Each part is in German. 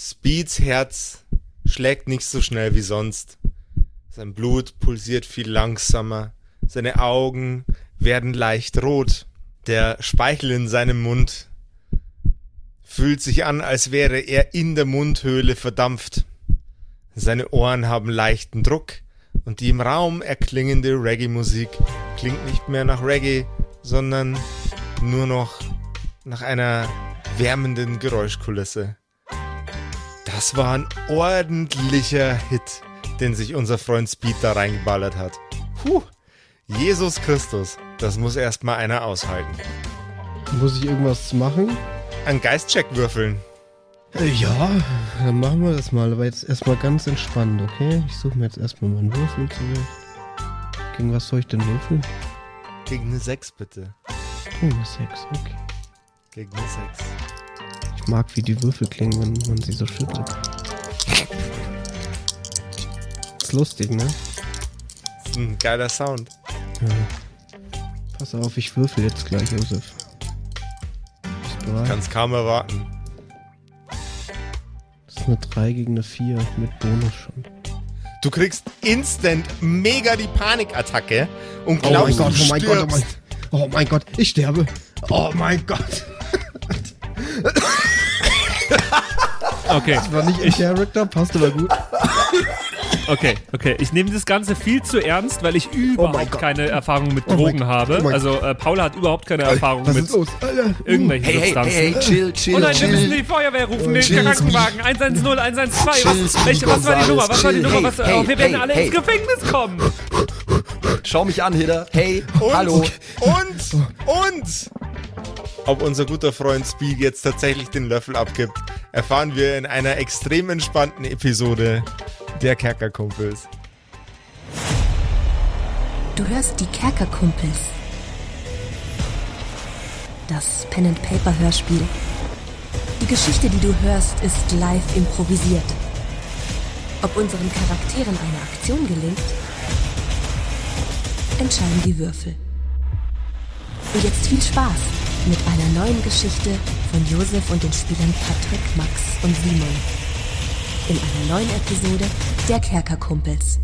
Speeds Herz schlägt nicht so schnell wie sonst. Sein Blut pulsiert viel langsamer. Seine Augen werden leicht rot. Der Speichel in seinem Mund fühlt sich an, als wäre er in der Mundhöhle verdampft. Seine Ohren haben leichten Druck und die im Raum erklingende Reggae-Musik klingt nicht mehr nach Reggae, sondern nur noch nach einer wärmenden Geräuschkulisse. Das war ein ordentlicher Hit, den sich unser Freund Speed da reingeballert hat. Puh, Jesus Christus, das muss erstmal einer aushalten. Muss ich irgendwas machen? Ein Geistcheck würfeln. Äh, Ja, dann machen wir das mal. Aber jetzt erstmal ganz entspannt, okay? Ich suche mir jetzt erstmal meinen Würfel zurecht. Gegen was soll ich denn würfeln? Gegen eine 6 bitte. Oh, eine 6, okay. Gegen eine 6. Ich mag, wie die Würfel klingen, wenn man sie so schüttelt. Ist lustig, ne? Das ist ein geiler Sound. Ja. Pass auf, ich würfel jetzt gleich, Josef. Bist bereit? Kann's kaum erwarten. Das ist eine 3 gegen eine 4 mit Bonus schon. Du kriegst instant mega die Panikattacke und Oh mein glaubst, Gott, du oh mein Gott, oh mein, stirbst. oh mein Gott, ich sterbe. Oh mein Gott. Okay, War nicht in Character, passt aber gut. okay, okay. Ich nehme das Ganze viel zu ernst, weil ich überhaupt Gott. keine Erfahrung mit Oh Drogen Gott. habe. Oh also äh, Paula hat überhaupt keine Erfahrung Was mit ist los? Alter. irgendwelchen Hey, hey, Substanzen. hey, hey, chill, chill, Oh nein, wir müssen chill. die Feuerwehr rufen, den Chill, Krankenwagen. 110, 112. Chill, Was, welche, was war die Nummer? Was war die chill. Nummer? Was, Hey, oh, wir werden hey, alle hey. ins Gefängnis kommen. Schau mich an, Hidder. Hey, Und, hallo. und, und, ob unser guter Freund Speed jetzt tatsächlich den Löffel abgibt, erfahren wir in einer extrem entspannten Episode der Kerkerkumpels. Du hörst die Kerkerkumpels. Das Pen and Paper Hörspiel. Die Geschichte, die du hörst, ist live improvisiert. Ob unseren Charakteren eine Aktion gelingt, entscheiden die Würfel. Und jetzt viel Spaß mit einer neuen Geschichte von Josef und den Spielern Patrick, Max und Simon. In einer neuen Episode der Kerkerkumpels.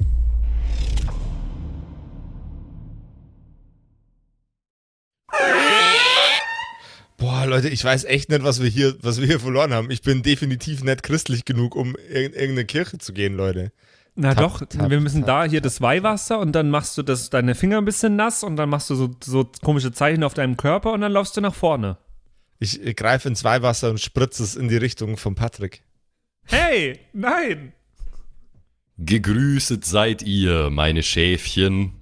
Boah, Leute, ich weiß echt nicht, was wir hier, was wir hier verloren haben. Ich bin definitiv nicht christlich genug, um in irgendeine Kirche zu gehen, Leute. Na Tap, doch, tap, wir müssen tap, da hier das Weihwasser und dann machst du das, deine Finger ein bisschen nass und dann machst du so, so komische Zeichen auf deinem Körper und dann laufst du nach vorne. Ich, ich greife ins Weihwasser und spritze es in die Richtung von Patrick. Hey, nein! Gegrüßet seid ihr, meine Schäfchen.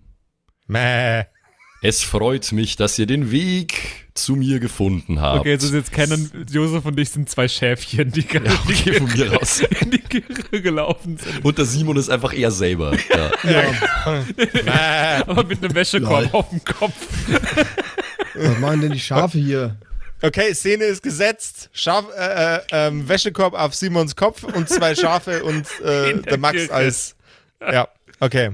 Mäh. Es freut mich, dass ihr den Weg zu mir gefunden habt. Okay, jetzt ist jetzt kennen, Josef und ich sind zwei Schäfchen, die gerade okay, von mir aus. in die Kirche gelaufen sind. Und der Simon ist einfach er selber. Ja. Mäh. Aber mit einem Wäschekorb auf dem Kopf. Was machen denn die Schafe hier? Okay, Szene ist gesetzt. Schaf, äh, äh, ähm, Wäschekorb auf Simons Kopf und zwei Schafe und äh, der der Max Kirche. als. Ja, okay.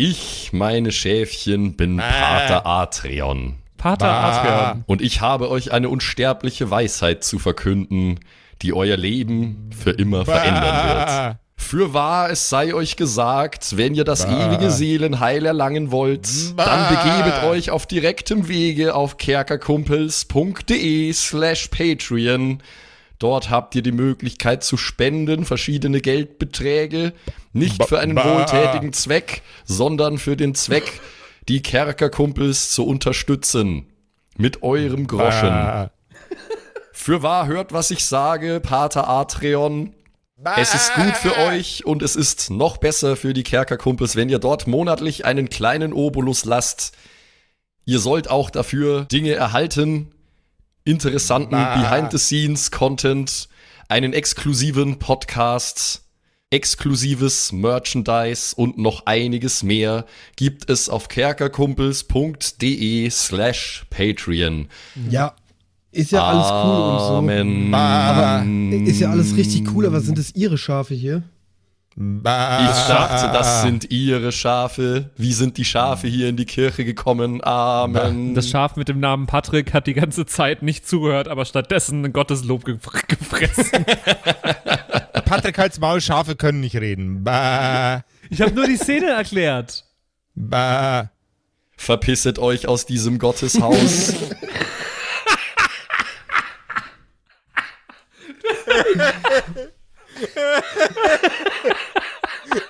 Ich, meine Schäfchen, bin Pater Atreon. Pater Bah. Adrian. Und ich habe euch eine unsterbliche Weisheit zu verkünden, die euer Leben für immer verändern wird. Bah. Für wahr, es sei euch gesagt, wenn ihr das ewige Seelenheil erlangen wollt, dann begebet euch auf direktem Wege auf kerkerkumpels.de slash Patreon. Dort habt ihr die Möglichkeit zu spenden, verschiedene Geldbeträge, nicht für einen wohltätigen Zweck, sondern für den Zweck, die Kerkerkumpels zu unterstützen. Mit eurem Groschen. Für wahr hört, was ich sage, Pater Atreon. Es ist gut für euch und es ist noch besser für die Kerkerkumpels, wenn ihr dort monatlich einen kleinen Obolus lasst. Ihr sollt auch dafür Dinge erhalten, interessanten Behind-the-Scenes-Content, einen exklusiven Podcast, exklusives Merchandise und noch einiges mehr gibt es auf kerkerkumpels.de slash Patreon. Ja, ist ja alles cool und so. Amen. Aber ist ja alles richtig cool, aber sind es ihre Schafe hier? Ich dachte, das sind ihre Schafe. Wie sind die Schafe hier in die Kirche gekommen? Amen. Das Schaf mit dem Namen Patrick hat die ganze Zeit nicht zugehört, aber stattdessen ein Gotteslob ge gefressen. Patrick halt's Maul, Schafe können nicht reden. Ba. Ich habe nur die Szene erklärt. Ba. Verpisset euch aus diesem Gotteshaus.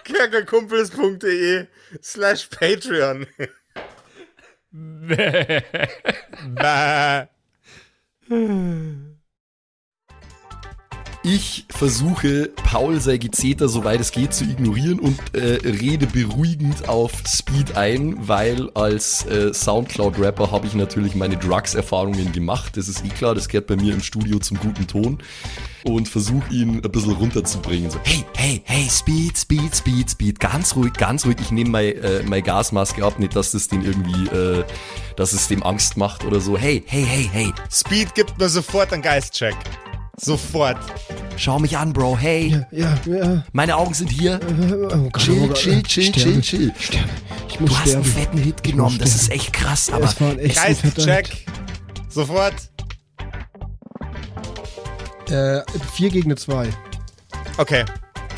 Kerkerkumpels.de slash Patreon. Ba. Ich versuche, Paul sei Gezeter, soweit es geht, zu ignorieren und äh, rede beruhigend auf Speed ein, weil als äh, Soundcloud-Rapper habe ich natürlich meine Drugs-Erfahrungen gemacht. Das ist eh klar, das gehört bei mir im Studio zum guten Ton. Und versuche ihn ein bisschen runterzubringen. So, hey, hey, hey, Speed, Speed, Speed, Speed, ganz ruhig, ganz ruhig. Ich nehme meine äh, meine Gasmaske ab, nicht, dass das den irgendwie, äh, dass es dem Angst macht oder so. Hey, hey, hey, hey, Speed gibt mir sofort einen Geistcheck. Sofort. schau mich an, Bro, hey. Ja, ja. Meine Augen sind hier. Oh Gott, Chill, oh Gott. chill, chill, Sterben, chill, chill. Sterben. Ich muss Du hast einen sterben. fetten Hit genommen, das ist echt krass, aber Es war ein echt ein fetter Geistcheck. Sofort. Äh, vier gegen eine zwei. Okay.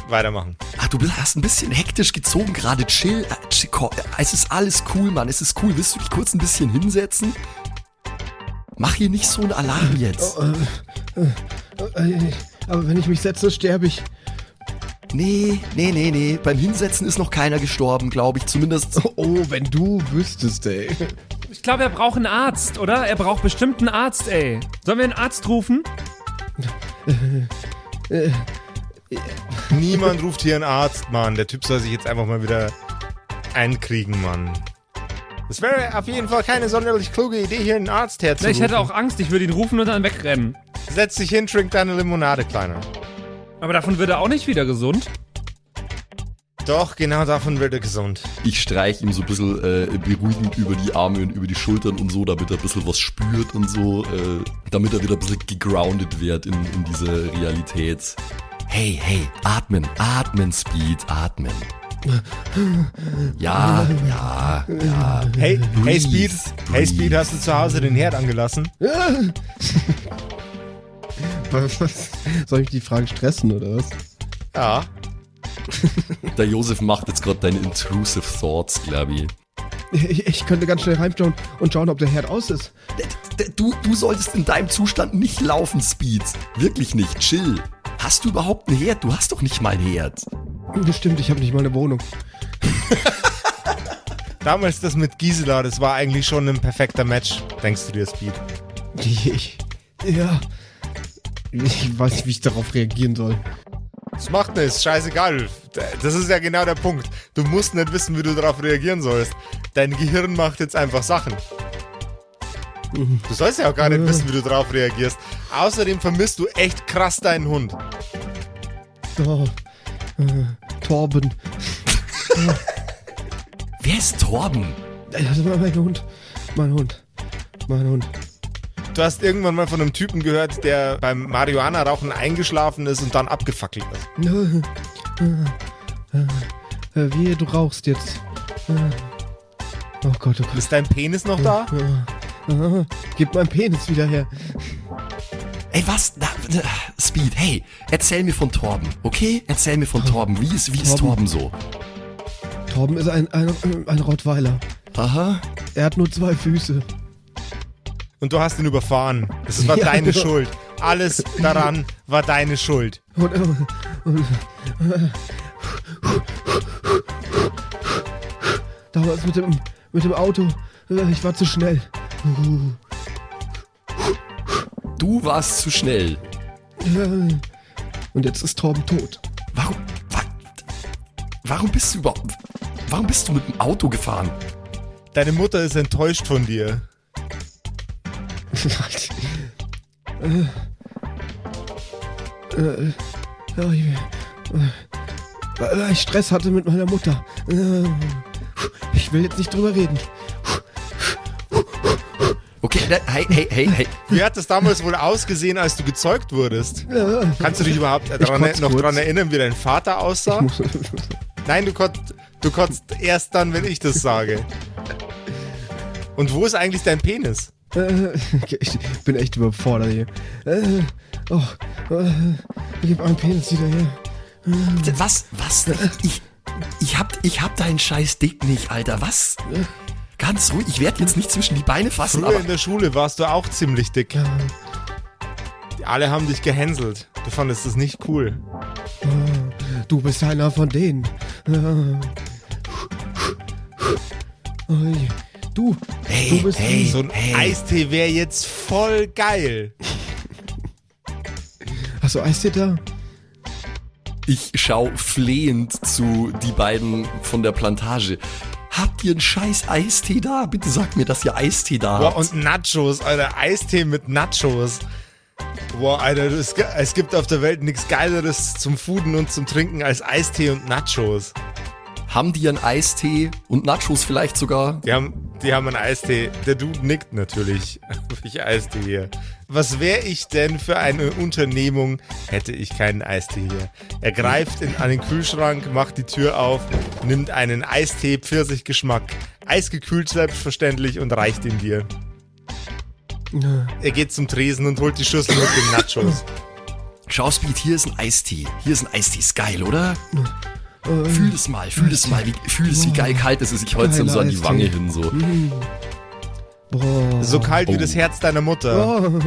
Weitermachen. ah, du bist- hast ein bisschen hektisch gezogen gerade. Chill, äh, chill, äh, es ist alles cool, Mann, es ist cool. Willst du dich kurz ein bisschen hinsetzen? Mach hier nicht so einen Alarm jetzt. Äh, Aber wenn ich mich setze, sterbe ich. Nee, nee, nee, nee. Beim Hinsetzen ist noch keiner gestorben, glaube ich. Zumindest. Oh, wenn du wüsstest, ey. Ich glaube, er braucht einen Arzt, oder? Er braucht bestimmt einen Arzt, ey. Sollen wir einen Arzt rufen? Niemand ruft hier einen Arzt, Mann. Der Typ soll sich jetzt einfach mal wieder einkriegen, Mann. Das wäre auf jeden Fall keine sonderlich kluge Idee, hier einen Arzt herzurufen. ich hätte auch Angst, ich würde ihn rufen und dann wegrennen. Setz dich hin, trink deine Limonade, Kleiner. Aber davon wird er auch nicht wieder gesund. Doch, genau davon wird er gesund. Ich streich ihm so ein bisschen äh, beruhigend über die Arme und über die Schultern und so, damit er ein bisschen was spürt und so, äh, damit er wieder ein bisschen gegroundet wird in, in diese Realität. Hey, hey, atmen, atmen, Speed, atmen. Ja, ja, ja. Hey, hey Breathe, Speed, hey Speed, hast du zu Hause den Herd angelassen? Was, was? Soll ich die Fragen stressen oder was? Ja. Der Josef macht jetzt gerade deine intrusive Thoughts, glaube ich. Ich, ich könnte ganz schnell heimschauen und schauen, ob der Herd aus ist. Du, du solltest in deinem Zustand nicht laufen, Speed. Wirklich nicht. Chill. Hast du überhaupt einen Herd? Du hast doch nicht mal einen Herd. Das stimmt, ich habe nicht mal eine Wohnung. Damals das mit Gisela, das war eigentlich schon ein perfekter Match, denkst du dir, Speed? Ich, ja. Ich weiß nicht, wie ich darauf reagieren soll. Das macht nichts, scheißegal. Das ist ja genau der Punkt. Du musst nicht wissen, wie du darauf reagieren sollst. Dein Gehirn macht jetzt einfach Sachen. Du sollst ja auch gar nicht wissen, wie du darauf reagierst. Außerdem vermisst du echt krass deinen Hund. Oh, äh, Torben. Wer ist Torben? Das war mein Hund. Mein Hund. Mein Hund. Du hast irgendwann mal von einem Typen gehört, der beim Marihuana-Rauchen eingeschlafen ist und dann abgefackelt ist. Wie, du rauchst jetzt. Oh Gott, oh Gott. Ist dein Penis noch da? Gib meinen Penis wieder her. Ey, was? Na, na, Speed, hey, erzähl mir von Torben, okay? Erzähl mir von Torben. Wie ist, wie ist Torben Torben. so? Torben ist ein, ein, ein Rottweiler. Aha. Er hat nur zwei Füße. Und du hast ihn überfahren. Es war Ja, deine. Schuld. Alles daran war deine Schuld. Und, und damals mit dem, mit dem Auto, äh, ich war zu schnell. Du warst zu schnell. Äh, Und jetzt ist Torben tot. Warum, wa, warum bist du überhaupt, warum bist du mit dem Auto gefahren? Deine Mutter ist enttäuscht von dir. Äh, äh, ja, ich, äh, weil ich Stress hatte mit meiner Mutter. Äh, ich will jetzt nicht drüber reden. Okay, hey, hey, hey, hey. Wie hat das damals wohl ausgesehen, als du gezeugt wurdest? Kannst du dich überhaupt dran, noch daran erinnern, wie dein Vater aussah? Nein, du kotzt, du kotzt erst dann, wenn ich das sage. Und wo ist eigentlich dein Penis? Äh, ich bin echt überfordert hier. Äh, oh, äh, gib einen Penis wieder her. Was? Was? Ich, ich, hab, ich hab deinen scheiß Dick nicht, Alter. Was? Ganz ruhig. Ich werde jetzt nicht zwischen die Beine fassen, Früher aber in der Schule warst du auch ziemlich dick. Alle haben dich gehänselt. Du fandest das nicht cool. Du bist einer von denen. Äh, Ui, Du, Hey, du bist hey. So ein Eistee wäre jetzt voll geil. Hast du Eistee da? ich schau flehend zu die beiden von der Plantage. Habt ihr einen scheiß Eistee da? Bitte sagt mir, dass ihr Eistee da Boah, habt. und Nachos, Alter. Eistee mit Nachos. Boah, Alter, es, gi- es gibt auf der Welt nichts Geileres zum Fooden und zum Trinken als Eistee und Nachos. Haben die einen Eistee und Nachos vielleicht sogar? Die haben, die haben einen Eistee. Der Dude nickt natürlich. Ich Eistee hier. Was wäre ich denn für eine Unternehmung, hätte ich keinen Eistee hier? Er greift in, den Kühlschrank, macht die Tür auf, nimmt einen Eistee, Pfirsichgeschmack, eisgekühlt selbstverständlich und reicht ihn dir. Er geht zum Tresen und holt die Schüssel mit den Nachos. Schau, Speed, hier ist ein Eistee. Hier ist ein Eistee. Ist geil, oder? Fühl das mal, fühl das mal. Wie, fühl es, wie geil kalt es ist. Ich hol's ihm so an die Wange hin, so. Boah. So kalt wie Oh. das Herz deiner Mutter. Oh,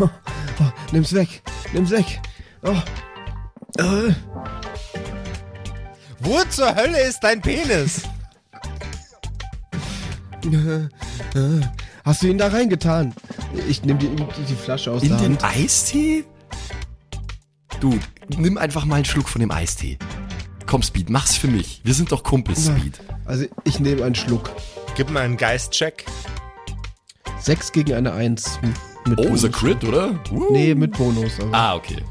oh, oh, nimm's weg. Nimm's weg. Oh. Äh, Wo zur Hölle ist dein Penis? Hast du ihn da reingetan? Ich nehme die, die Flasche aus In der den Hand. Eistee? Du, nimm einfach mal einen Schluck von dem Eistee. Komm, Speed, mach's für mich. Wir sind doch Kumpels, Speed. Also ich nehme einen Schluck. Gib mir einen Geistcheck. Sechs gegen eine Eins. Mit Oh, ist er Bonus. Crit, oder? Uh. Nee, mit Bonus. Aber. Ah, okay.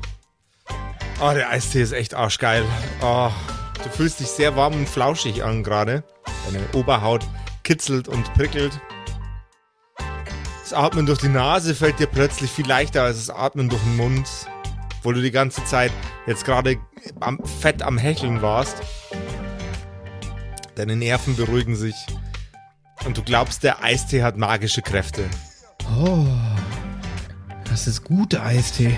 Oh, der Eistee ist echt arschgeil. Oh, du fühlst dich sehr warm und flauschig an gerade. Deine Oberhaut kitzelt und prickelt. Das Atmen durch die Nase fällt dir plötzlich viel leichter als das Atmen durch den Mund, wo du die ganze Zeit jetzt gerade am, fett am Hecheln warst. Deine Nerven beruhigen sich und du glaubst, der Eistee hat magische Kräfte. Oh, das ist guter Eistee.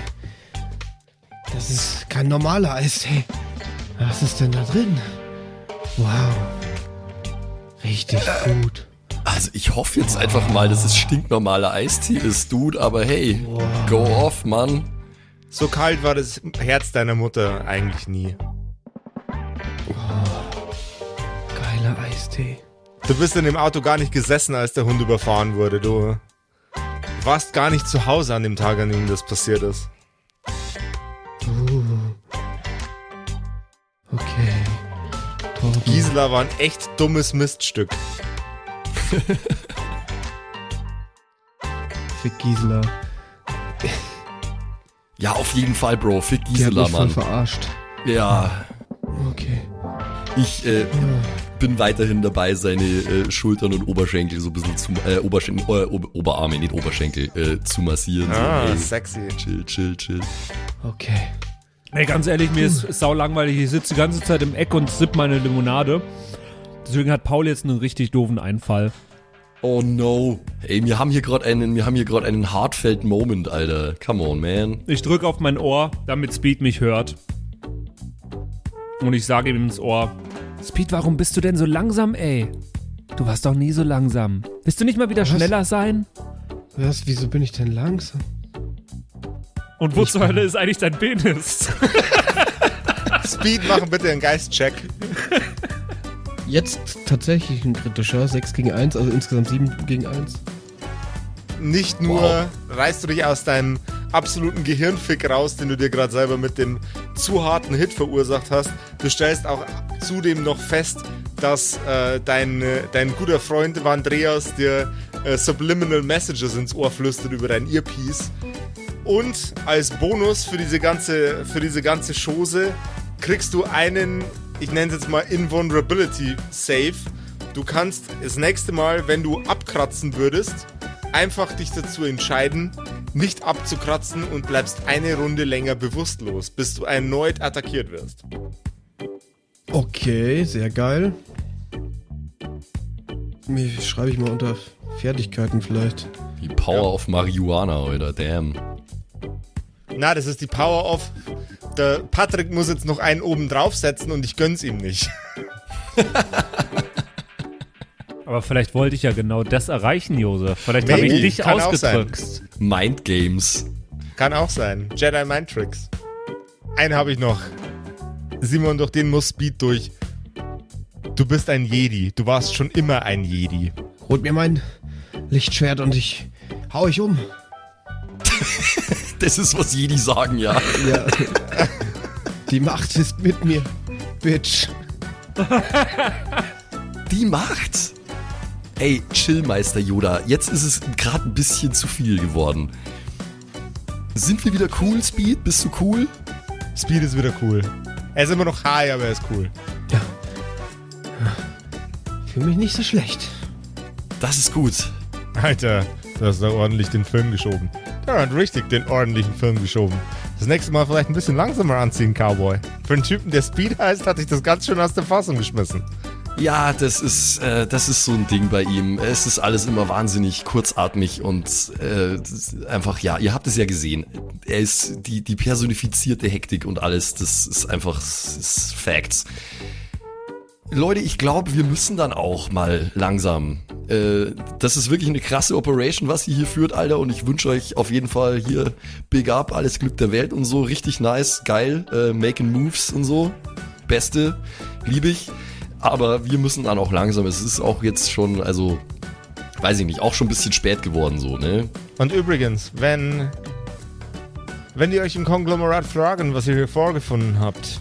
Das ist kein normaler Eistee. Was ist denn da drin? Wow. Richtig gut. Also ich hoffe jetzt einfach mal, dass es stinknormaler Eistee ist, Dude, aber hey, go off, Mann. So kalt war das Herz deiner Mutter eigentlich nie. Geiler Eistee. Du bist in dem Auto gar nicht gesessen, als der Hund überfahren wurde. Du warst gar nicht zu Hause an dem Tag, an dem das passiert ist. Uh. Okay. Torben. Gisela war ein echt dummes Miststück. Fick Gisela. Ja, auf jeden Fall, Bro. Fick Die hat Gisela, mich voll Mann. verarscht. Ja, Okay. ich äh, bin weiterhin dabei, seine äh, Schultern und Oberschenkel so ein bisschen zu, äh, Oberschenkel, äh, Ober Oberarme, nicht Oberschenkel, äh, zu massieren. Ah, so, ey, sexy. chill, chill, chill. Okay. Ey, ganz ehrlich, mir ist sau langweilig. Ich sitze die ganze Zeit im Eck und sipp meine Limonade. Deswegen hat Paul jetzt einen richtig doofen Einfall. Oh no. Ey, wir haben hier gerade einen, wir haben hier gerade einen heartfelt Moment, Alter. Come on, man. Ich drücke auf mein Ohr, damit Speed mich hört. Und ich sage ihm ins Ohr: Speed, warum bist du denn so langsam, ey? Du warst doch nie so langsam. Willst du nicht mal wieder Was? schneller sein? Was? Wieso bin ich denn langsam? Und wo zur Hölle ist eigentlich dein Penis? Speed, machen bitte einen Geistcheck. Jetzt tatsächlich ein kritischer. 6 gegen 1, also insgesamt 7 gegen 1. Nicht nur Wow. reißt du dich aus deinem absoluten Gehirnfick raus, den du dir gerade selber mit dem zu harten Hit verursacht hast. Du stellst auch zudem noch fest, dass äh, dein, dein guter Freund Andreas dir äh, Subliminal Messages ins Ohr flüstert über dein Earpiece. Und als Bonus für diese ganze, für diese ganze Chose kriegst du einen, ich nenne es jetzt mal Invulnerability Save. Du kannst das nächste Mal, wenn du abkratzen würdest, einfach dich dazu entscheiden, nicht abzukratzen und bleibst eine Runde länger bewusstlos, bis du erneut attackiert wirst. Okay, sehr geil. Mir schreibe ich mal unter Fertigkeiten vielleicht. Die Power of Marihuana, oder damn. Na, das ist die Power of. Der Patrick muss jetzt noch einen oben draufsetzen und ich gönn's ihm nicht. Aber vielleicht wollte ich ja genau das erreichen, Josef. Vielleicht habe ich dich Kann ausgedrückt. Mind Games. Kann auch sein. Jedi Mind Tricks. Einen habe ich noch. Simon, durch den muss Speed durch. Du bist ein Jedi. Du warst schon immer ein Jedi. Holt mir mein Lichtschwert und ich hau ich um. Das ist, was Jedi sagen, ja. Ja. Die Macht ist mit mir, Bitch. Die Macht. Ey, chill, Meister Yoda. Jetzt ist es gerade ein bisschen zu viel geworden. Sind wir wieder cool, Speed? Bist du cool? Speed ist wieder cool. Er ist immer noch high, aber er ist cool. Ja. Fühle mich nicht so schlecht. Das ist gut. Alter, du hast da ordentlich den Film geschoben. Der hat richtig den ordentlichen Film geschoben. Das nächste Mal vielleicht ein bisschen langsamer anziehen, Cowboy. Für einen Typen, der Speed heißt, hatte ich das ganz schön aus der Fassung geschmissen. Ja, das ist, äh, das ist so ein Ding bei ihm. Es ist alles immer wahnsinnig kurzatmig und äh, einfach, ja, ihr habt es ja gesehen. Er ist die, die personifizierte Hektik und alles. Das ist einfach, das ist Facts. Leute, ich glaube, wir müssen dann auch mal langsam. Äh, das ist wirklich eine krasse Operation, was ihr hier führt, Alter. Und ich wünsche euch auf jeden Fall hier Big Up, alles Glück der Welt und so. Richtig nice, geil, äh, making moves und so. Beste, liebe ich. Aber wir müssen dann auch langsam. Es ist auch jetzt schon, also, weiß ich nicht, auch schon ein bisschen spät geworden, so, ne? Und übrigens, wenn, wenn ihr euch im Konglomerat fragen, was ihr hier vorgefunden habt,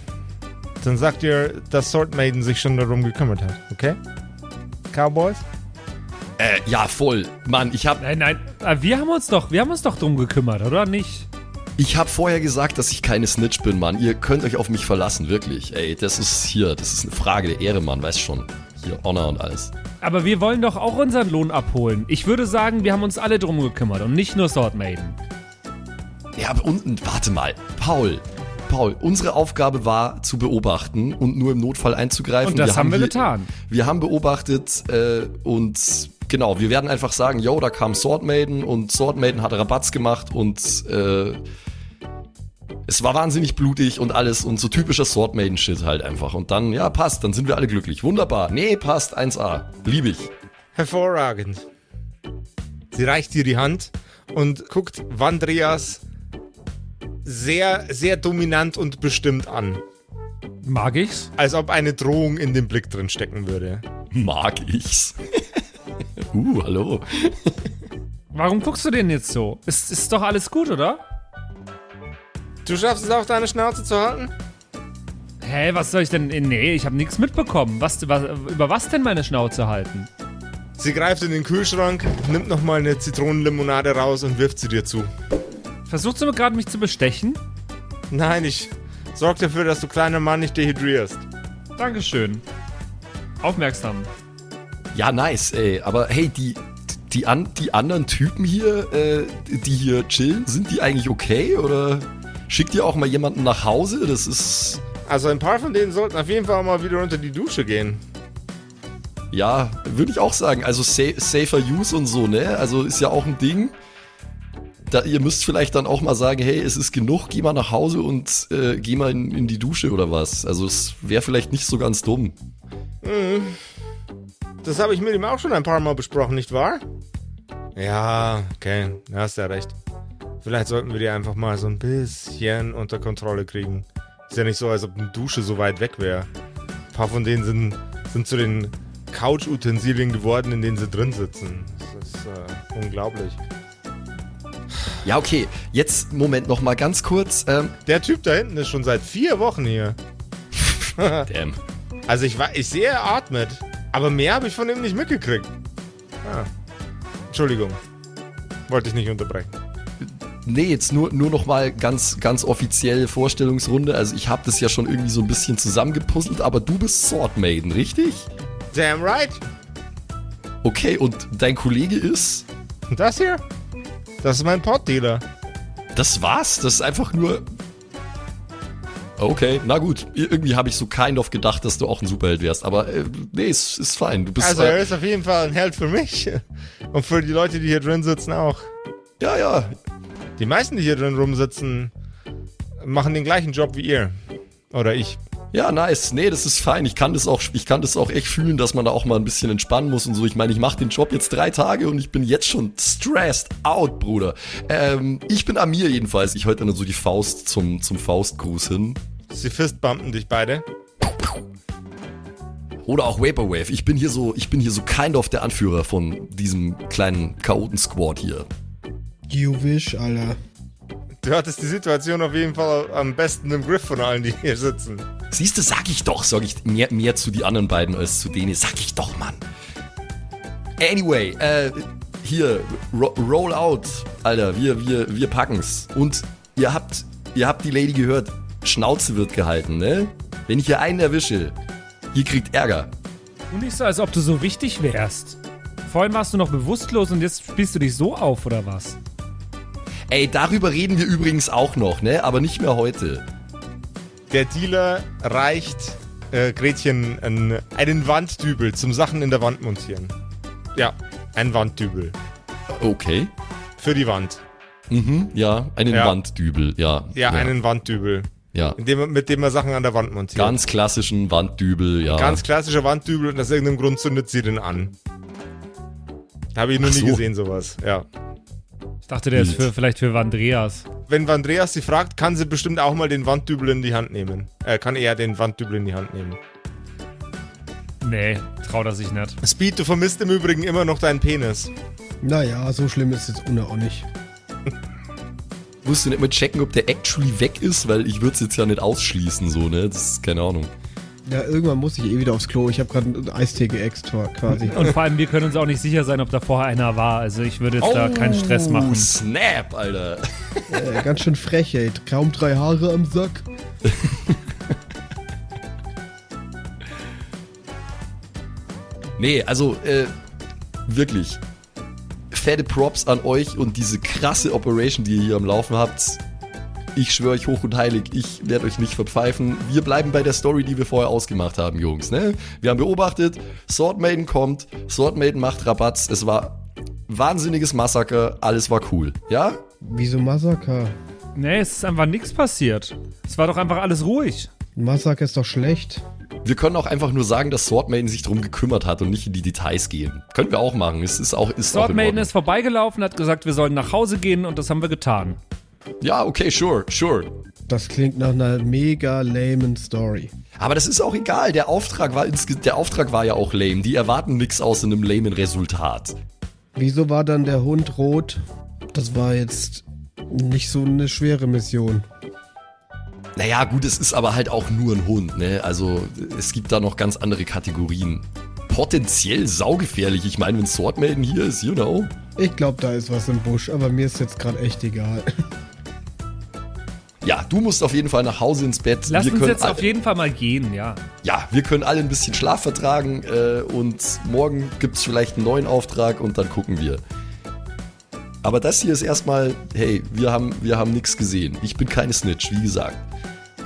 dann sagt ihr, dass Sword Maiden sich schon darum gekümmert hat, okay? Cowboys? Äh, ja, voll. Mann, ich hab, Nein, nein, äh, wir haben uns doch, wir haben uns doch drum gekümmert, oder nicht? ich hab vorher gesagt, dass ich keine Snitch bin, Mann. Ihr könnt euch auf mich verlassen, wirklich. Ey, das ist hier, das ist eine Frage der Ehre, Mann, weißt schon. Hier, Honor und alles. Aber wir wollen doch auch unseren Lohn abholen. Ich würde sagen, wir haben uns alle drum gekümmert und nicht nur Sword Maiden. Ja, aber unten, warte mal. Paul, Paul, unsere Aufgabe war zu beobachten und nur im Notfall einzugreifen. Und das haben wir hier- getan. Wir haben beobachtet äh, und genau, wir werden einfach sagen, yo, da kam Sword Maiden und Sword Maiden hat Rabatz gemacht und äh, es war wahnsinnig blutig und alles und so typischer Sword Maiden Shit halt einfach. Und dann, ja, passt, dann sind wir alle glücklich. Wunderbar. Nee, passt, 1A. Liebe ich. Hervorragend. Sie reicht dir die Hand und guckt Vandreas sehr, sehr dominant und bestimmt an. Mag ich's? Als ob eine Drohung in dem Blick drin stecken würde. Mag ich's. uh, hallo. Warum guckst du denn jetzt so? Ist, ist doch alles gut, oder? Du schaffst es auch, deine Schnauze zu halten? Hä, was soll ich denn? Nee, ich habe nichts mitbekommen. Was, was, über was denn meine Schnauze halten? Sie greift in den Kühlschrank, nimmt nochmal eine Zitronenlimonade raus und wirft sie dir zu. Versuchst du gerade mich zu bestechen? Nein, ich sorg dafür, dass du kleiner Mann nicht dehydrierst. Dankeschön. Aufmerksam. Ja, nice, ey. Aber hey, die, die, an, die anderen Typen hier, äh, die hier chillen, sind die eigentlich okay? Oder schickt ihr auch mal jemanden nach Hause? Das ist. Also ein paar von denen sollten auf jeden Fall mal wieder unter die Dusche gehen. Ja, würde ich auch sagen. Also sa safer use und so, ne? Also ist ja auch ein Ding. Da, ihr müsst vielleicht dann auch mal sagen, hey, es ist genug, geh mal nach Hause und äh, geh mal in, in die Dusche oder was. Also es wäre vielleicht nicht so ganz dumm. Das habe ich mit ihm auch schon ein paar Mal besprochen, nicht wahr? Ja, okay, du hast ja recht. Vielleicht sollten wir die einfach mal so ein bisschen unter Kontrolle kriegen. Ist ja nicht so, als ob eine Dusche so weit weg wäre. Ein paar von denen sind, sind zu den Couch-Utensilien geworden, in denen sie drin sitzen. Das ist äh, unglaublich. Ja, okay. Jetzt, Moment, noch mal ganz kurz. Ähm, Der Typ da hinten ist schon seit vier Wochen hier. damn. Also ich, ich sehe, er atmet. Aber mehr habe ich von ihm nicht mitgekriegt. Ah. Entschuldigung. Wollte ich nicht unterbrechen. Nee, jetzt nur, nur noch mal ganz, ganz offiziell Vorstellungsrunde. Also ich habe das ja schon irgendwie so ein bisschen zusammengepuzzelt, aber du bist Sword Maiden, richtig? Damn right. Okay, und dein Kollege ist? Das hier? Das ist mein Portdealer. Das war's? Das ist einfach nur. Okay, na gut. Irgendwie habe ich so kind of gedacht, dass du auch ein Superheld wärst. Aber äh, nee, ist, ist fein. Du bist. Also er äh, ist auf jeden Fall ein Held für mich. Und für die Leute, die hier drin sitzen, auch. ja, ja. Die meisten, die hier drin rumsitzen, machen den gleichen Job wie ihr. Oder ich. Ja, nice. Nee, das ist fein. Ich kann das auch, ich kann das auch echt fühlen, dass man da auch mal ein bisschen entspannen muss und so. Ich meine, ich mache den Job jetzt drei Tage und ich bin jetzt schon stressed out, Bruder. Ähm, ich bin Amir jedenfalls. Ich heute dann so die Faust zum, zum Faustgruß hin. Sie fistbumpen dich beide. Oder auch Vaporwave. Ich bin hier so, ich bin hier so kind of der Anführer von diesem kleinen Chaoten-Squad hier. You wish, Alter. Du hattest die Situation auf jeden Fall am besten im Griff von allen, die hier sitzen. Siehst du, sag ich doch, sag ich mehr, mehr zu die anderen beiden als zu denen. Sag ich doch, Mann. Anyway, äh, hier, ro roll out, Alter, wir, wir, wir packen's. Und ihr habt, ihr habt die Lady gehört, Schnauze wird gehalten, ne? Wenn ich hier einen erwische, ihr kriegt Ärger. Und nicht so, als ob du so wichtig wärst. Vorhin warst du noch bewusstlos und jetzt spielst du dich so auf, oder was? Ey, darüber reden wir übrigens auch noch, ne? Aber nicht mehr heute. Der Dealer reicht äh, Gretchen einen, einen Wanddübel zum Sachen in der Wand montieren. Ja, ein Wanddübel. Okay. Für die Wand. Mhm, ja, einen Ja. Wanddübel, ja. Ja, einen Wanddübel. Ja, dem, mit dem man Sachen an der Wand montiert. ganz klassischen Wanddübel, ja. Ganz klassischer Wanddübel und aus irgendeinem Grund zündet sie den an. Habe ich noch Ach nie so. gesehen, sowas. Ja. Ich dachte, der ist Wild. für, vielleicht für Andreas. Wenn Andreas sie fragt, kann sie bestimmt auch mal den Wanddübel in die Hand nehmen. Äh, kann er den Wanddübel in die Hand nehmen. Nee, traut er sich nicht. Speed, du vermisst im Übrigen immer noch deinen Penis. Naja, so schlimm ist es jetzt ohne auch nicht. Musst du nicht mal checken, ob der actually weg ist, weil ich würde es jetzt ja nicht ausschließen, so, ne? Das ist keine Ahnung. Ja, irgendwann muss ich eh wieder aufs Klo. Ich habe gerade einen Eistee geäxt quasi. Und vor allem, wir können uns auch nicht sicher sein, ob da vorher einer war. Also ich würde jetzt da keinen Stress machen. Oh, Snap, Alter. äh, ganz schön frech, ey. Kaum drei Haare am Sack. Nee, also, äh, wirklich. Fette Props an euch und diese krasse Operation, die ihr hier am Laufen habt. Ich schwöre euch hoch und heilig, ich werde euch nicht verpfeifen. Wir bleiben bei der Story, die wir vorher ausgemacht haben, Jungs. Ne? Wir haben beobachtet, Sword Maiden kommt, Sword Maiden macht Rabatz. Es war wahnsinniges Massaker, alles war cool. Ja? Wieso Massaker? Nee, es ist einfach nichts passiert. Es war doch einfach alles ruhig. Massaker ist doch schlecht. Wir können auch einfach nur sagen, dass Sword Maiden sich drum gekümmert hat und nicht in die Details gehen. Können wir auch machen. Es ist auch, ist auch Sword in Maiden ist vorbeigelaufen, hat gesagt, wir sollen nach Hause gehen und das haben wir getan. Ja, okay, sure, sure. Das klingt nach einer mega lamen Story. Aber das ist auch egal. Der Auftrag war, der Auftrag war ja auch lame. Die erwarten nichts aus einem lamen Resultat. Wieso war dann der Hund rot? Das war jetzt nicht so eine schwere Mission. Naja, gut, es ist aber halt auch nur ein Hund, ne? Also, es gibt da noch ganz andere Kategorien. Potenziell saugefährlich. Ich meine, wenn Sword Maiden hier ist, you know. Ich glaube, da ist was im Busch, aber mir ist jetzt gerade echt egal. Ja, du musst auf jeden Fall nach Hause ins Bett. Lass wir uns können jetzt alle- auf jeden Fall mal gehen, ja. Ja, wir können alle ein bisschen Schlaf vertragen äh, und morgen gibt's vielleicht einen neuen Auftrag und dann gucken wir. Aber das hier ist erstmal, hey, wir haben, wir haben nichts gesehen. Ich bin keine Snitch, wie gesagt.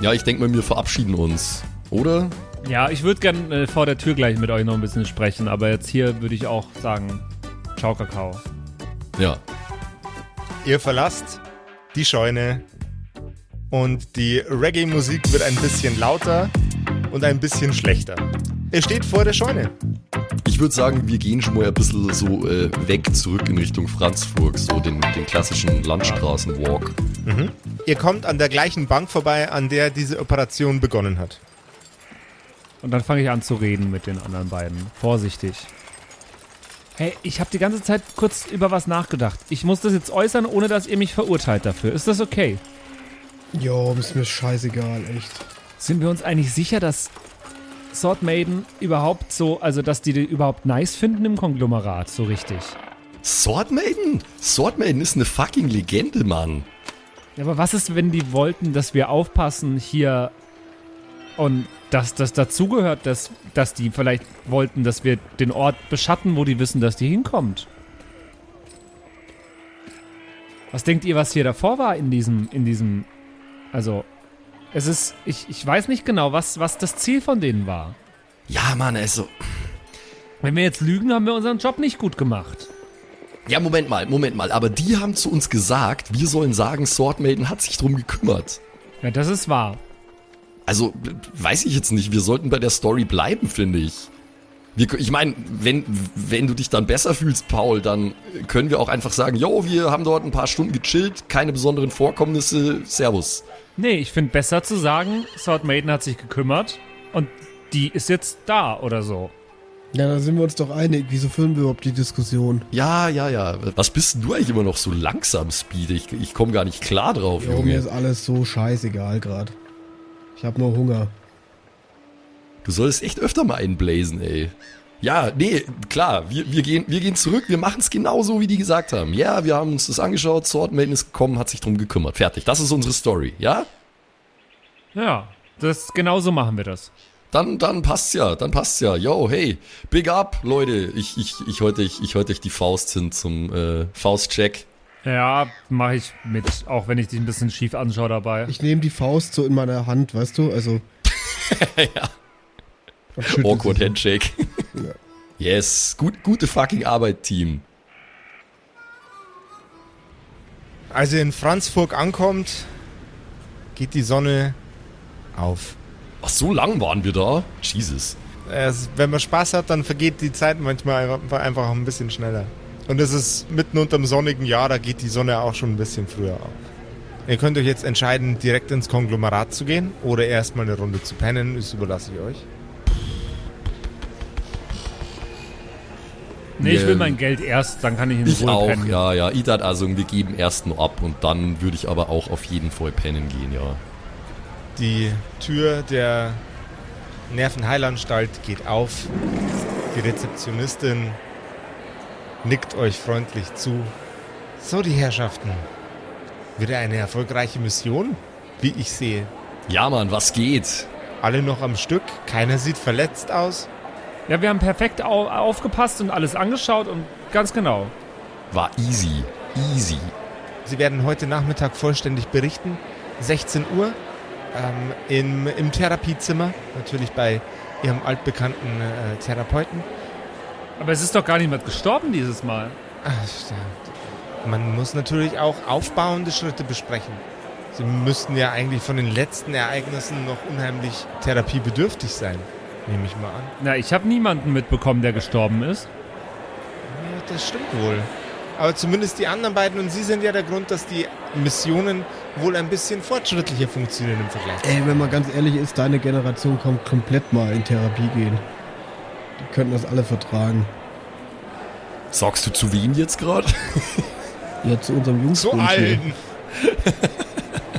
Ja, ich denke mal, wir verabschieden uns, oder? Ja, ich würde gern äh, vor der Tür gleich mit euch noch ein bisschen sprechen, aber jetzt hier würde ich auch sagen, ciao Kakao. Ja. Ihr verlasst die Scheune und die Reggae-Musik wird ein bisschen lauter und ein bisschen schlechter. Ihr steht vor der Scheune. Ich würde sagen, wir gehen schon mal ein bisschen so äh, weg zurück in Richtung Franzburg, so den, den klassischen Landstraßenwalk. Ihr kommt an der gleichen Bank vorbei, an der diese Operation begonnen hat. Und dann fange ich an zu reden mit den anderen beiden. Vorsichtig. Hey, ich habe die ganze Zeit kurz über was nachgedacht. Ich muss das jetzt äußern, ohne dass ihr mich verurteilt dafür. Ist das okay? Jo, ist mir scheißegal, echt. Sind wir uns eigentlich sicher, dass Sword Maiden überhaupt so, also dass die die überhaupt nice finden im Konglomerat, so richtig? Sword Maiden? Sword Maiden ist eine fucking Legende, Mann. Ja, aber was ist, wenn die wollten, dass wir aufpassen hier und dass das dazugehört, dass, dass die vielleicht wollten, dass wir den Ort beschatten, wo die wissen, dass die hinkommt? Was denkt ihr, was hier davor war in diesem, in diesem, also, es ist, ich, ich weiß nicht genau, was, was das Ziel von denen war. Ja, Mann, also. Wenn wir jetzt lügen, haben wir unseren Job nicht gut gemacht. Ja, Moment mal, Moment mal. Aber die haben zu uns gesagt, wir sollen sagen, Sword Maiden hat sich drum gekümmert. Ja, das ist wahr. Also, weiß ich jetzt nicht. Wir sollten bei der Story bleiben, finde ich. Wir, ich meine, wenn, wenn du dich dann besser fühlst, Paul, dann können wir auch einfach sagen, yo, wir haben dort ein paar Stunden gechillt, keine besonderen Vorkommnisse, Servus. Nee, ich finde besser zu sagen, Sword Maiden hat sich gekümmert und die ist jetzt da oder so. Ja, da sind wir uns doch einig. Wieso führen wir überhaupt die Diskussion? Ja, ja, ja. Was bist denn du eigentlich immer noch so langsam, Speed? Ich, ich komme gar nicht klar drauf, Jo, mir Junge. ist alles so scheißegal gerade. Ich habe nur Hunger. Du solltest echt öfter mal einblazen, ey. Ja, nee, klar, wir, wir, gehen, wir gehen zurück, wir machen es genauso, wie die gesagt haben. Ja, wir haben uns das angeschaut, Sword Maiden ist gekommen, hat sich drum gekümmert. Fertig, das ist unsere Story, ja? Ja, das genau so machen wir das. Dann, dann passt's ja, dann passt's ja. Yo, hey, big up, Leute. Ich, ich, ich heute ich, ich heute euch die Faust hin zum äh, Faustcheck. Ja, mache ich mit, auch wenn ich dich ein bisschen schief anschaue dabei. Ich nehme die Faust so in meiner Hand, weißt du? Also. ja. Awkward so. Handshake. Yes, gut, gute fucking Arbeit, Team. Als ihr in Franzburg ankommt, geht die Sonne auf. Ach, so lang waren wir da? Jesus. Es, wenn man Spaß hat, dann vergeht die Zeit manchmal einfach, einfach ein bisschen schneller. Und es ist mitten unterm sonnigen Jahr, da geht die Sonne auch schon ein bisschen früher auf. Ihr könnt euch jetzt entscheiden, direkt ins Konglomerat zu gehen oder erstmal eine Runde zu pennen, das überlasse ich euch. Nee, ich will Wir- mein Geld erst, dann kann ich in Ich Ruhe auch, pennen. ja, ja. Idat, also wir geben erst nur ab und dann würde ich aber auch auf jeden Fall pennen gehen, ja. Die Tür der Nervenheilanstalt geht auf. Die Rezeptionistin nickt euch freundlich zu. So, die Herrschaften. Wieder eine erfolgreiche Mission, wie ich sehe. Ja, Mann, was geht? Alle noch am Stück, keiner sieht verletzt aus. Ja, wir haben perfekt au aufgepasst und alles angeschaut und ganz genau. War easy. Easy. Sie werden heute Nachmittag vollständig berichten. 16 Uhr ähm, im, im Therapiezimmer, natürlich bei Ihrem altbekannten äh, Therapeuten. Aber es ist doch gar niemand gestorben dieses Mal. Ach, ja. Man muss natürlich auch aufbauende Schritte besprechen. Sie müssten ja eigentlich von den letzten Ereignissen noch unheimlich therapiebedürftig sein, nehme ich mal an. Na, ich habe niemanden mitbekommen, der gestorben ist. Ja, das stimmt wohl. Aber zumindest die anderen beiden und Sie sind ja der Grund, dass die Missionen wohl ein bisschen fortschrittlicher funktionieren im Vergleich. Ey, wenn man ganz ehrlich ist, deine Generation kommt komplett mal in Therapie gehen. Die könnten das alle vertragen. Sagst du zu wem jetzt gerade? Ja, zu unserem Jungs. Zu allen.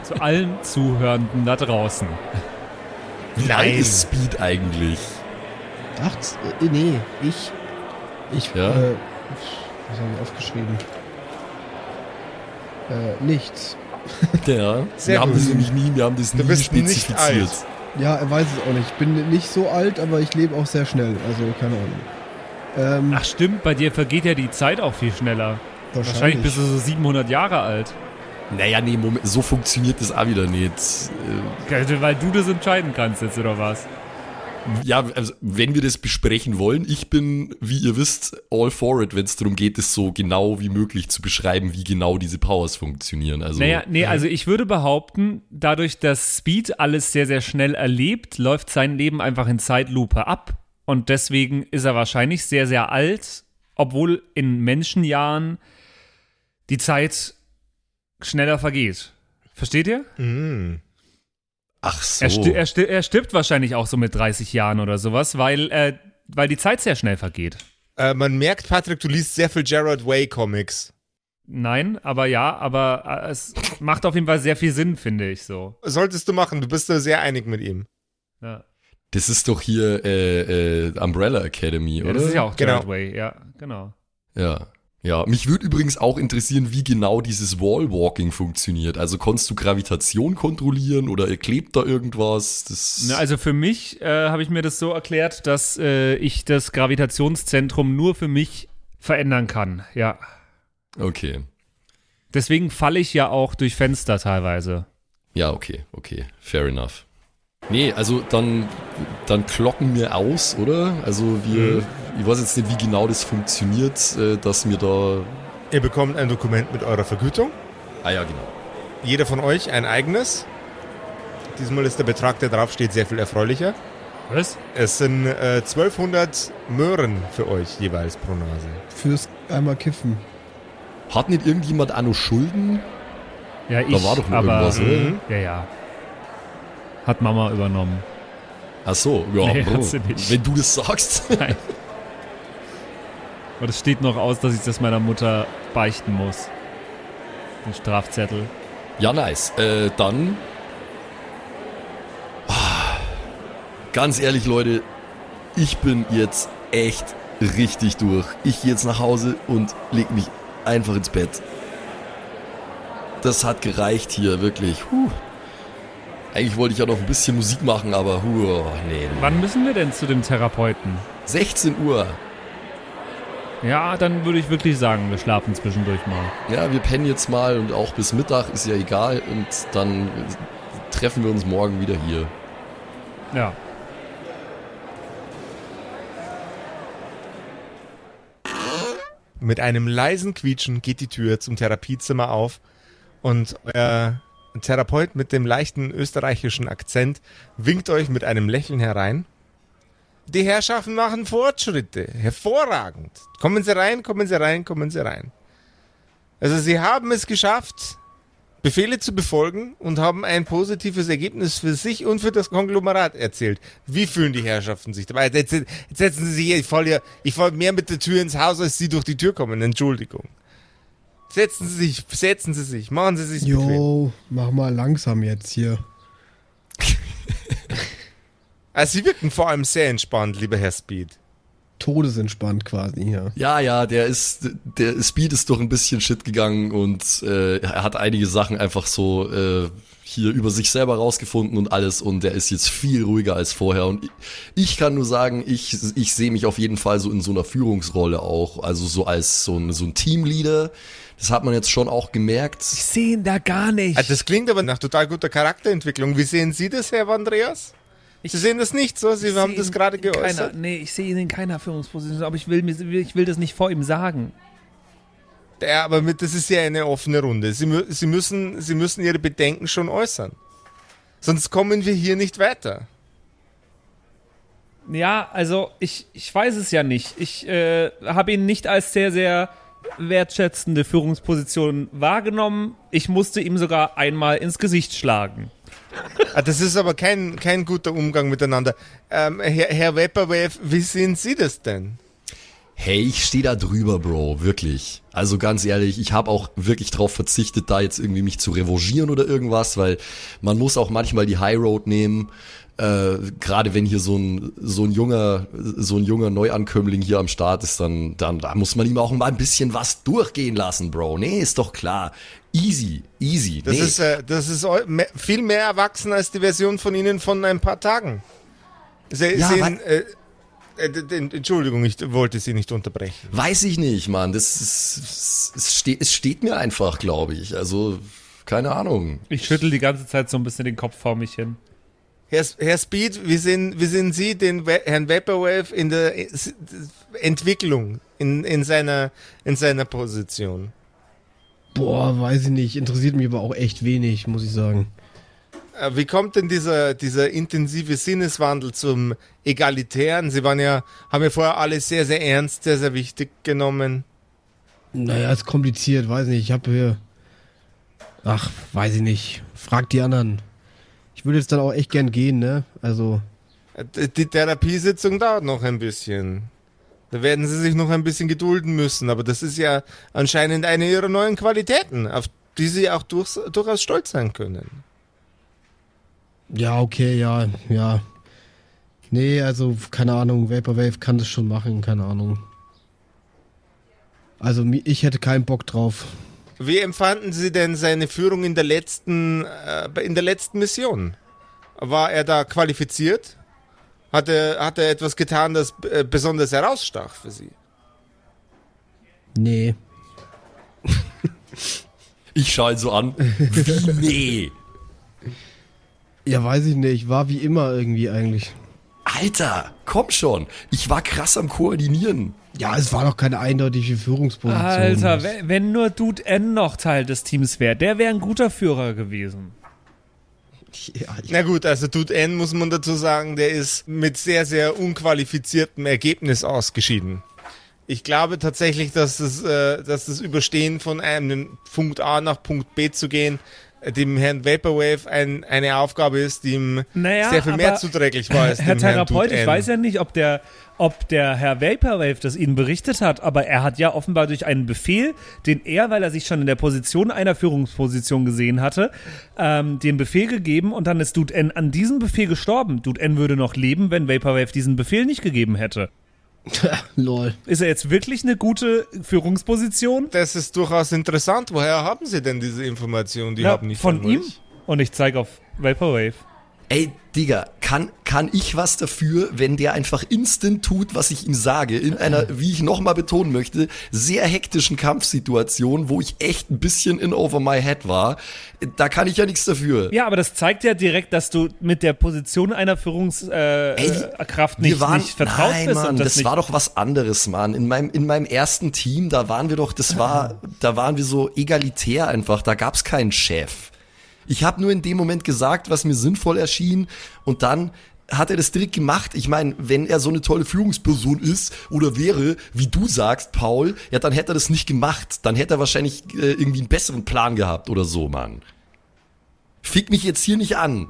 Zu allen Zuhörenden da draußen. Nein. ist Speed eigentlich? Ach, äh, nee, ich. Ich, Ja? äh, was habe ich aufgeschrieben? Äh, nichts. Ja, Sehr wir haben das nämlich nie, wir haben das Du nie bist nicht spezifiziert. alt. Ja, er weiß es auch nicht. Ich bin nicht so alt, aber ich lebe auch sehr schnell. Also, keine Ahnung. Ähm, Ach stimmt, bei dir vergeht ja die Zeit auch viel schneller. Wahrscheinlich bist du so 700 Jahre alt. Naja, nee, Moment, so funktioniert das auch wieder nicht. Äh, Weil du das entscheiden kannst jetzt, oder was? Ja, also, wenn wir das besprechen wollen, ich bin, wie ihr wisst, all for it, wenn es darum geht, es so genau wie möglich zu beschreiben, wie genau diese Powers funktionieren. Also, Naja, nee, also ich würde behaupten, dadurch, dass Speed alles sehr, sehr schnell erlebt, läuft sein Leben einfach in Zeitlupe ab. Und deswegen ist er wahrscheinlich sehr, sehr alt, obwohl in Menschenjahren die Zeit schneller vergeht. Versteht ihr? Mhm. ach so. Er, sti er, sti er stirbt wahrscheinlich auch so mit 30 Jahren oder sowas, weil, äh, weil die Zeit sehr schnell vergeht. Äh, man merkt, Patrick, du liest sehr viel Gerard Way Comics. Nein, aber ja, aber äh, es macht auf jeden Fall sehr viel Sinn, finde ich so. Solltest du machen, du bist da sehr einig mit ihm. Ja. das ist doch hier äh, äh, Umbrella Academy, Ja, oder? das ist ja auch Genau. Gerard Way, ja, genau. Ja. Ja, mich würde übrigens auch interessieren, wie genau dieses Wallwalking funktioniert. Also konntest du Gravitation kontrollieren oder klebt da irgendwas? Das Na, also für mich äh, habe ich mir das so erklärt, dass äh, ich das Gravitationszentrum nur für mich verändern kann. Ja. okay. Deswegen falle ich ja auch durch Fenster teilweise. Ja, okay, okay, fair enough. Nee, also dann, dann klocken wir aus, oder? Also wir, ich weiß jetzt nicht, wie genau das funktioniert, äh, dass wir da, Ihr bekommt ein Dokument mit eurer Vergütung. ah ja, genau. Jeder von euch ein eigenes. Diesmal ist der Betrag, der draufsteht, sehr viel erfreulicher. Was? Es sind äh, 1200 Möhren für euch jeweils pro Nase. Fürs einmal kiffen. Hat nicht irgendjemand auch noch Schulden? Ja, ich, war doch noch aber, irgendwas, oder? Mhm. Ja, ja. Hat Mama übernommen. Ach so, ja, Nee, hat sie nicht. wenn du das sagst. Nein. Aber das steht noch aus, dass ich das meiner Mutter beichten muss. Den Strafzettel. Ja, nice. Äh, dann. Ah, Ganz ehrlich, Leute, ich bin jetzt echt richtig durch. Ich gehe jetzt nach Hause und leg mich einfach ins Bett. Das hat gereicht hier, wirklich. Huh. Eigentlich wollte ich ja noch ein bisschen Musik machen, aber huh, nee. Wann müssen wir denn zu dem Therapeuten? 16 Uhr. Ja, dann würde ich wirklich sagen, wir schlafen zwischendurch mal. Ja, wir pennen jetzt mal und auch bis Mittag ist ja egal und dann treffen wir uns morgen wieder hier. Ja. Mit einem leisen Quietschen geht die Tür zum Therapiezimmer auf und euer Therapeut mit dem leichten österreichischen Akzent winkt euch mit einem Lächeln herein. Die Herrschaften machen Fortschritte. Hervorragend. Kommen Sie rein, kommen Sie rein, kommen Sie rein. Also Sie haben es geschafft, Befehle zu befolgen und haben ein positives Ergebnis für sich und für das Konglomerat erzielt. Wie fühlen die Herrschaften sich dabei? Jetzt, jetzt setzen Sie sich hier, ich fall ja, ich fall mehr mit der Tür ins Haus, als Sie durch die Tür kommen. Entschuldigung. Setzen Sie sich, setzen Sie sich, machen Sie sich bequem. Jo, mach mal langsam jetzt hier. Also Sie wirken vor allem sehr entspannt, lieber Herr Speed. Todesentspannt quasi hier. Ja, ja, der ist, der Speed ist doch ein bisschen shit gegangen und äh, er hat einige Sachen einfach so äh, hier über sich selber rausgefunden und alles und der ist jetzt viel ruhiger als vorher und ich, ich kann nur sagen, ich, ich sehe mich auf jeden Fall so in so einer Führungsrolle auch, also so als so ein, so ein Teamleader. Das hat man jetzt schon auch gemerkt. Ich sehe ihn da gar nicht. Also das klingt aber nach total guter Charakterentwicklung. Wie sehen Sie das, Herr Andreas? Sie sehen das nicht so? Sie haben das gerade geäußert. Keiner, nee, ich sehe ihn in keiner Führungsposition, aber ich will, mir, ich will das nicht vor ihm sagen. Ja, aber mit, das ist ja eine offene Runde. Sie, Sie, müssen, Sie müssen Ihre Bedenken schon äußern. Sonst kommen wir hier nicht weiter. Ja, also ich, ich weiß es ja nicht. Ich äh, habe ihn nicht als sehr, sehr wertschätzende Führungsposition wahrgenommen. Ich musste ihm sogar einmal ins Gesicht schlagen. Ah, das ist aber kein, kein guter Umgang miteinander. Ähm, Herr, Herr Wepperwave, wie sehen Sie das denn? Hey, ich stehe da drüber, Bro, wirklich. Also ganz ehrlich, ich habe auch wirklich drauf verzichtet, da jetzt irgendwie mich zu revanchieren oder irgendwas, weil man muss auch manchmal die High Road nehmen. Äh, Gerade wenn hier so ein so ein junger so ein junger Neuankömmling hier am Start ist, dann dann da muss man ihm auch mal ein bisschen was durchgehen lassen, Bro. Nee, ist doch klar. Easy, easy. Das nee. ist, äh, das ist viel mehr erwachsen als die Version von Ihnen von ein paar Tagen. Sie, Ja, sehen, äh, äh, Entschuldigung, ich wollte Sie nicht unterbrechen. Weiß ich nicht, Mann. Das ist, es steht es steht mir einfach, glaube ich. Also keine Ahnung. Ich schüttel die ganze Zeit so ein bisschen den Kopf vor mich hin. Herr, Herr Speed, wie sehen, wie sehen Sie den We Herrn Vaporwave in der Entwicklung, in, in, seiner, in seiner Position? Boah, weiß ich nicht. Interessiert mich aber auch echt wenig, muss ich sagen. Äh, Wie kommt denn dieser, dieser intensive Sinneswandel zum Egalitären? Sie waren ja, haben ja vorher alles sehr, sehr ernst, sehr, sehr wichtig genommen. Naja, ist kompliziert, weiß nicht. Ich habe hier. Ach, weiß ich nicht. Frag die anderen. Ich würde jetzt dann auch echt gern gehen, ne? Also, Äh, Die Therapiesitzung dauert noch ein bisschen. Da werden Sie sich noch ein bisschen gedulden müssen, aber das ist ja anscheinend eine Ihrer neuen Qualitäten, auf die Sie auch durchs, durchaus stolz sein können. ja, okay, ja, ja. Nee, also, keine Ahnung. Vaporwave kann das schon machen, keine Ahnung. Also, ich hätte keinen Bock drauf. Wie empfanden Sie denn seine Führung in der letzten, äh, in der letzten Mission? War er da qualifiziert? Hat er, hat er etwas getan, das äh, besonders herausstach für Sie? Nee. Ich schaue ihn so an. Wie nee. Ja, weiß ich nicht. War wie immer irgendwie eigentlich. Alter, komm schon. Ich war krass am Koordinieren. Ja, es war doch keine eindeutige Führungsposition. Alter, wenn, wenn nur Dude N noch Teil des Teams wäre, der wäre ein guter Führer gewesen. Ja, Na gut, also Dude N muss man dazu sagen, der ist mit sehr, sehr unqualifiziertem Ergebnis ausgeschieden. Ich glaube tatsächlich, dass das, äh, dass das Überstehen von einem Punkt A nach Punkt B zu gehen, dem Herrn Vaporwave ein, eine Aufgabe ist, die ihm Naja, sehr viel mehr zuträglich war als Herr dem Herrn Therapeut, Dude ich weiß ja nicht, ob der, ob der Herr Vaporwave das Ihnen berichtet hat, aber er hat ja offenbar durch einen Befehl, den er, weil er sich schon in der Position einer Führungsposition gesehen hatte, ähm, den Befehl gegeben und dann ist Dude N an diesem Befehl gestorben. Dude N würde noch leben, wenn Vaporwave diesen Befehl nicht gegeben hätte. lol. Ist er jetzt wirklich eine gute Führungsposition? Das ist durchaus interessant. Woher haben Sie denn diese Information? Die Ja, haben nicht von ihm? Und ich zeige auf Vaporwave. Ey, Digga, kann, kann ich was dafür, wenn der einfach instant tut, was ich ihm sage, in einer, wie ich nochmal betonen möchte, sehr hektischen Kampfsituation, wo ich echt ein bisschen in over my head war. Da kann ich ja nichts dafür. Ja, aber das zeigt ja direkt, dass du mit der Position einer Führungskraft äh, äh, Kraft nicht, nicht vertraut nein, bist. Mann, das, das, nicht, war doch was anderes, Mann. In meinem, in meinem ersten Team, da waren wir doch, das war, da waren wir so egalitär einfach, da gab's keinen Chef. Ich habe nur in dem Moment gesagt, was mir sinnvoll erschien und dann hat er das direkt gemacht. Ich meine, wenn er so eine tolle Führungsperson ist oder wäre, wie du sagst, Paul, ja, dann hätte er das nicht gemacht. Dann hätte er wahrscheinlich äh, irgendwie einen besseren Plan gehabt oder so, Mann. Fick mich jetzt hier nicht an.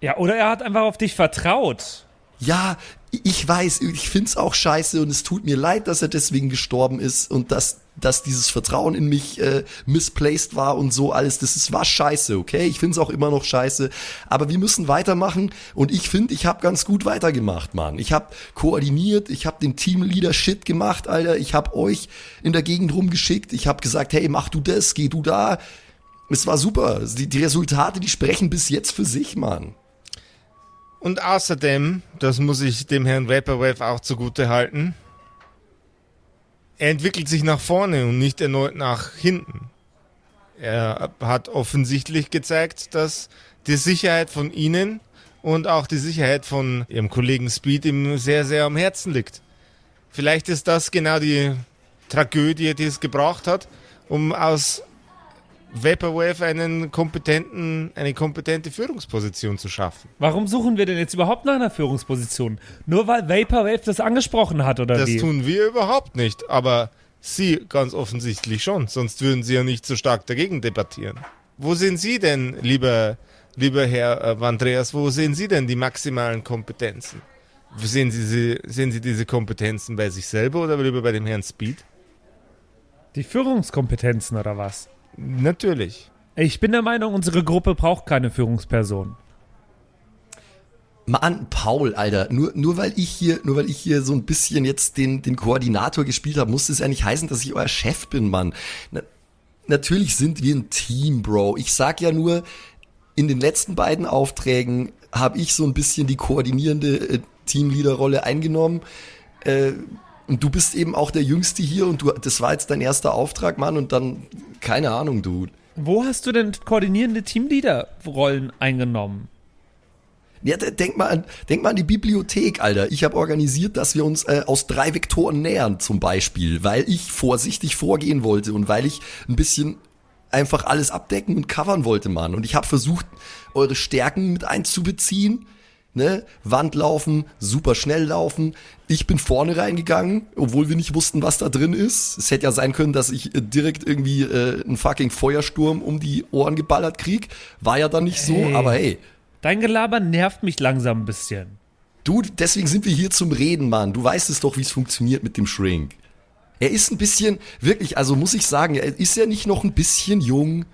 ja, oder er hat einfach auf dich vertraut. Ja, ich weiß, ich find's auch scheiße und es tut mir leid, dass er deswegen gestorben ist und dass, dass dieses Vertrauen in mich äh, misplaced war und so alles. Das ist, war scheiße, okay? Ich find's auch immer noch scheiße. Aber wir müssen weitermachen und ich finde, ich habe ganz gut weitergemacht, Mann. Ich habe koordiniert, ich habe den Teamleader Shit gemacht, Alter. Ich habe euch in der Gegend rumgeschickt. Ich habe gesagt, hey, mach du das, geh du da. Es war super. Die, die Resultate, die sprechen bis jetzt für sich, Mann. Und außerdem, das muss ich dem Herrn Vaporwave auch zugute halten, er entwickelt sich nach vorne und nicht erneut nach hinten. Er hat offensichtlich gezeigt, dass die Sicherheit von Ihnen und auch die Sicherheit von Ihrem Kollegen Speed ihm sehr, sehr am Herzen liegt. Vielleicht ist das genau die Tragödie, die es gebraucht hat, um aus Vaporwave einen kompetenten, eine kompetente Führungsposition zu schaffen. Warum suchen wir denn jetzt überhaupt nach einer Führungsposition? Nur weil Vaporwave das angesprochen hat, oder Das wie? tun wir überhaupt nicht, aber Sie ganz offensichtlich schon, sonst würden Sie ja nicht so stark dagegen debattieren. Wo sehen Sie denn, lieber, lieber Herr äh, Vandreas, wo sehen Sie denn die maximalen Kompetenzen? Sehen Sie, sie, sehen Sie diese Kompetenzen bei sich selber oder lieber bei dem Herrn Speed? Die Führungskompetenzen oder was? Natürlich. Ich bin der Meinung, unsere Gruppe braucht keine Führungsperson. Mann, Paul, Alter, nur, nur weil ich hier, nur weil ich hier so ein bisschen jetzt den, den Koordinator gespielt habe, muss das ja nicht heißen, dass ich euer Chef bin, Mann. Na, natürlich sind wir ein Team, Bro. Ich sag ja nur, in den letzten beiden Aufträgen habe ich so ein bisschen die koordinierende äh, Teamleaderrolle eingenommen. Äh, und du bist eben auch der Jüngste hier und du, das war jetzt dein erster Auftrag, Mann, und dann, keine Ahnung, du. Wo hast du denn koordinierende Teamleader-Rollen eingenommen? Ja, denk mal an, denk mal an die Bibliothek, Alter. Ich habe organisiert, dass wir uns äh, aus drei Vektoren nähern, zum Beispiel, weil ich vorsichtig vorgehen wollte und weil ich ein bisschen einfach alles abdecken und covern wollte, Mann. Und ich habe versucht, eure Stärken mit einzubeziehen. Ne? Wand laufen, super schnell laufen. Ich bin vorne reingegangen, obwohl wir nicht wussten, was da drin ist. Es hätte ja sein können, dass ich äh, direkt irgendwie äh, einen fucking Feuersturm um die Ohren geballert krieg. War ja dann nicht so, Hey. aber hey. Dein Gelaber nervt mich langsam ein bisschen. Du, deswegen sind wir hier zum Reden, Mann. Du weißt es doch, wie es funktioniert mit dem Shrink. Er ist ein bisschen, wirklich, also muss ich sagen, er ist ja nicht noch ein bisschen jung.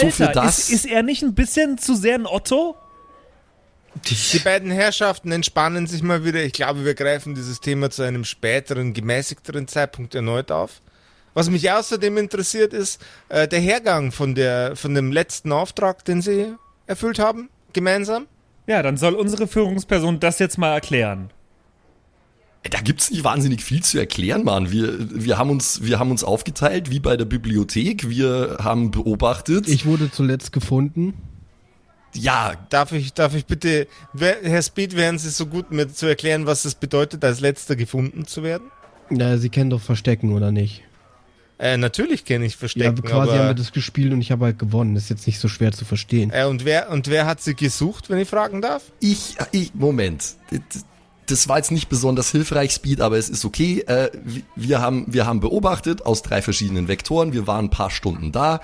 So für Alter, das- ist, ist er nicht ein bisschen zu sehr ein Otto? Die beiden Herrschaften entspannen sich mal wieder. Ich glaube, wir greifen dieses Thema zu einem späteren, gemäßigteren Zeitpunkt erneut auf. Was mich außerdem interessiert, ist äh, der Hergang von, der, von dem letzten Auftrag, den Sie erfüllt haben, gemeinsam. Ja, dann soll unsere Führungsperson das jetzt mal erklären. Da gibt's nicht wahnsinnig viel zu erklären, Mann. Wir, wir, haben uns, wir haben uns aufgeteilt, wie bei der Bibliothek. Wir haben beobachtet. Ich wurde zuletzt gefunden. Ja, Darf ich, darf ich bitte, Herr Speed, wären Sie so gut, mir zu erklären, was es bedeutet, als letzter gefunden zu werden? Na, Sie kennen doch Verstecken, oder nicht? Äh, natürlich kenne ich Ja, Verstecken, quasi haben wir das gespielt und ich habe halt gewonnen. Das ist jetzt nicht so schwer zu verstehen. Äh, und, wer, und wer hat Sie gesucht, wenn ich fragen darf? ich, ich, Moment. Das war jetzt nicht besonders hilfreich, Speed, aber es ist okay. Äh, wir- wir, haben, wir haben beobachtet aus drei verschiedenen Vektoren. Wir waren ein paar Stunden da.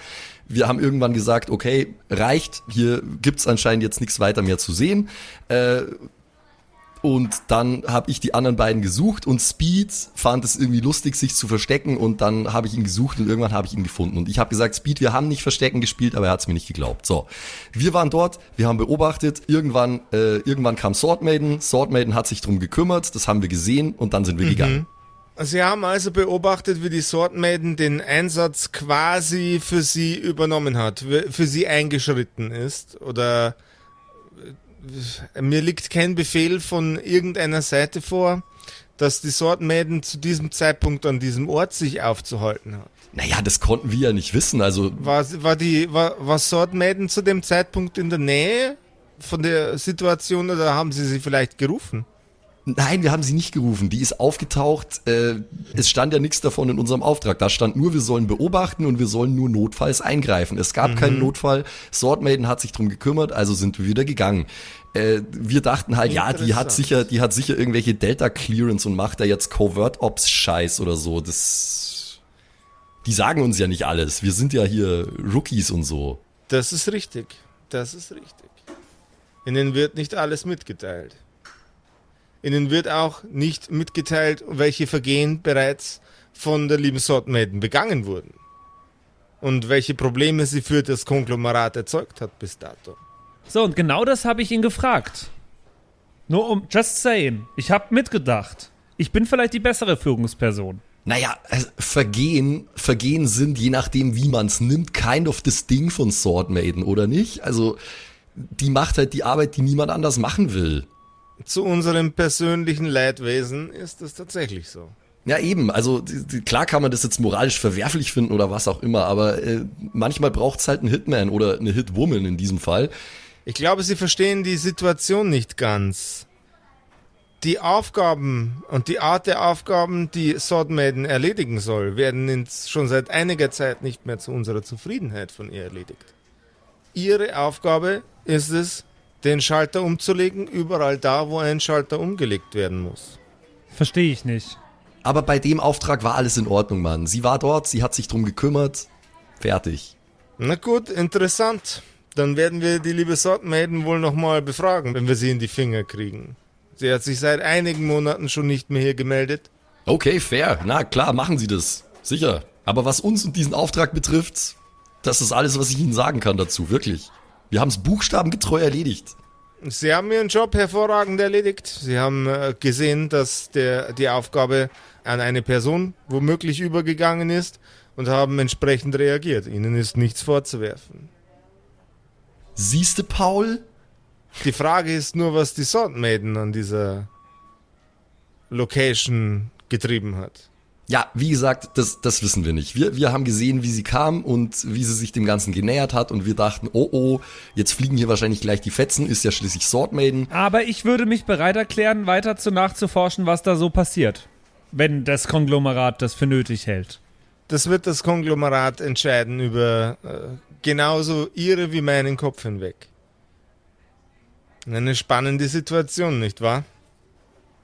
Wir haben irgendwann gesagt, okay, reicht. Hier gibt's anscheinend jetzt nichts weiter mehr zu sehen. Äh, und dann habe ich die anderen beiden gesucht und Speed fand es irgendwie lustig, sich zu verstecken und dann habe ich ihn gesucht und irgendwann habe ich ihn gefunden. Und ich habe gesagt, Speed, wir haben nicht Verstecken gespielt, aber er hat es mir nicht geglaubt. So, wir waren dort, wir haben beobachtet, irgendwann, äh, irgendwann kam Sword Maiden, Sword Maiden hat sich drum gekümmert, das haben wir gesehen und dann sind wir gegangen. Sie haben also beobachtet, wie die Sword Maiden den Einsatz quasi für Sie übernommen hat, für Sie eingeschritten ist oder äh, mir liegt kein Befehl von irgendeiner Seite vor, dass die Sword Maiden zu diesem Zeitpunkt an diesem Ort sich aufzuhalten hat. Naja, das konnten wir ja nicht wissen, also War, war die war, war Sword Maiden zu dem Zeitpunkt in der Nähe von der Situation oder haben Sie sie vielleicht gerufen? Nein, wir haben sie nicht gerufen. Die ist aufgetaucht. Äh, es stand ja nichts davon in unserem Auftrag. Da stand nur, wir sollen beobachten und wir sollen nur notfalls eingreifen. Es gab keinen Notfall. Sword Maiden hat sich drum gekümmert, also sind wir wieder gegangen. Äh, wir dachten halt, ja, die hat sicher, die hat sicher irgendwelche Delta Clearance und macht da jetzt Covert Ops Scheiß oder so. Das, die sagen uns ja nicht alles. Wir sind ja hier Rookies und so. Das ist richtig. Das ist richtig. Ihnen wird nicht alles mitgeteilt. Ihnen wird auch nicht mitgeteilt, welche Vergehen bereits von der lieben Sword Maiden begangen wurden. Und welche Probleme sie für das Konglomerat erzeugt hat bis dato. So, und genau das habe ich ihn gefragt. Nur um, just saying, ich habe mitgedacht. Ich bin vielleicht die bessere Führungsperson. Naja, also Vergehen, Vergehen sind, je nachdem, wie man's nimmt, kind of das Ding von Sword Maiden, oder nicht? Also, die macht halt die Arbeit, die niemand anders machen will. Zu unserem persönlichen Leidwesen ist es tatsächlich so. Ja, eben, also klar kann man das jetzt moralisch verwerflich finden oder was auch immer, aber äh, manchmal braucht's halt einen Hitman oder eine Hitwoman in diesem Fall. Ich glaube, Sie verstehen die Situation nicht ganz. Die Aufgaben und die Art der Aufgaben, die Sword Maiden erledigen soll, werden schon seit einiger Zeit nicht mehr zu unserer Zufriedenheit von ihr erledigt. Ihre Aufgabe ist es, den Schalter umzulegen, überall da, wo ein Schalter umgelegt werden muss. Verstehe ich nicht. Aber bei dem Auftrag war alles in Ordnung, Mann. Sie war dort, sie hat sich drum gekümmert. Fertig. Na gut, interessant. Dann werden wir die liebe Sword Maiden wohl nochmal befragen, wenn wir sie in die Finger kriegen. Sie hat sich seit einigen Monaten schon nicht mehr hier gemeldet. Okay, fair. Na klar, machen Sie das. Sicher. Aber was uns und diesen Auftrag betrifft, das ist alles, was ich Ihnen sagen kann dazu, wirklich. Wir haben es buchstabengetreu erledigt. Sie haben Ihren Job hervorragend erledigt. Sie haben äh, gesehen, dass der, die Aufgabe an eine Person womöglich übergegangen ist und haben entsprechend reagiert. Ihnen ist nichts vorzuwerfen. Siehste, Paul? Die Frage ist nur, was die Sword Maiden an dieser Location getrieben hat. Ja, wie gesagt, das, das wissen wir nicht. Wir, wir haben gesehen, wie sie kam und wie sie sich dem Ganzen genähert hat und wir dachten, oh oh, jetzt fliegen hier wahrscheinlich gleich die Fetzen, ist ja schließlich Sword Maiden. Aber ich würde mich bereit erklären, weiter zu nachzuforschen, was da so passiert. Wenn das Konglomerat das für nötig hält. Das wird das Konglomerat entscheiden über äh, genauso ihre wie meinen Kopf hinweg. Eine spannende Situation, nicht wahr?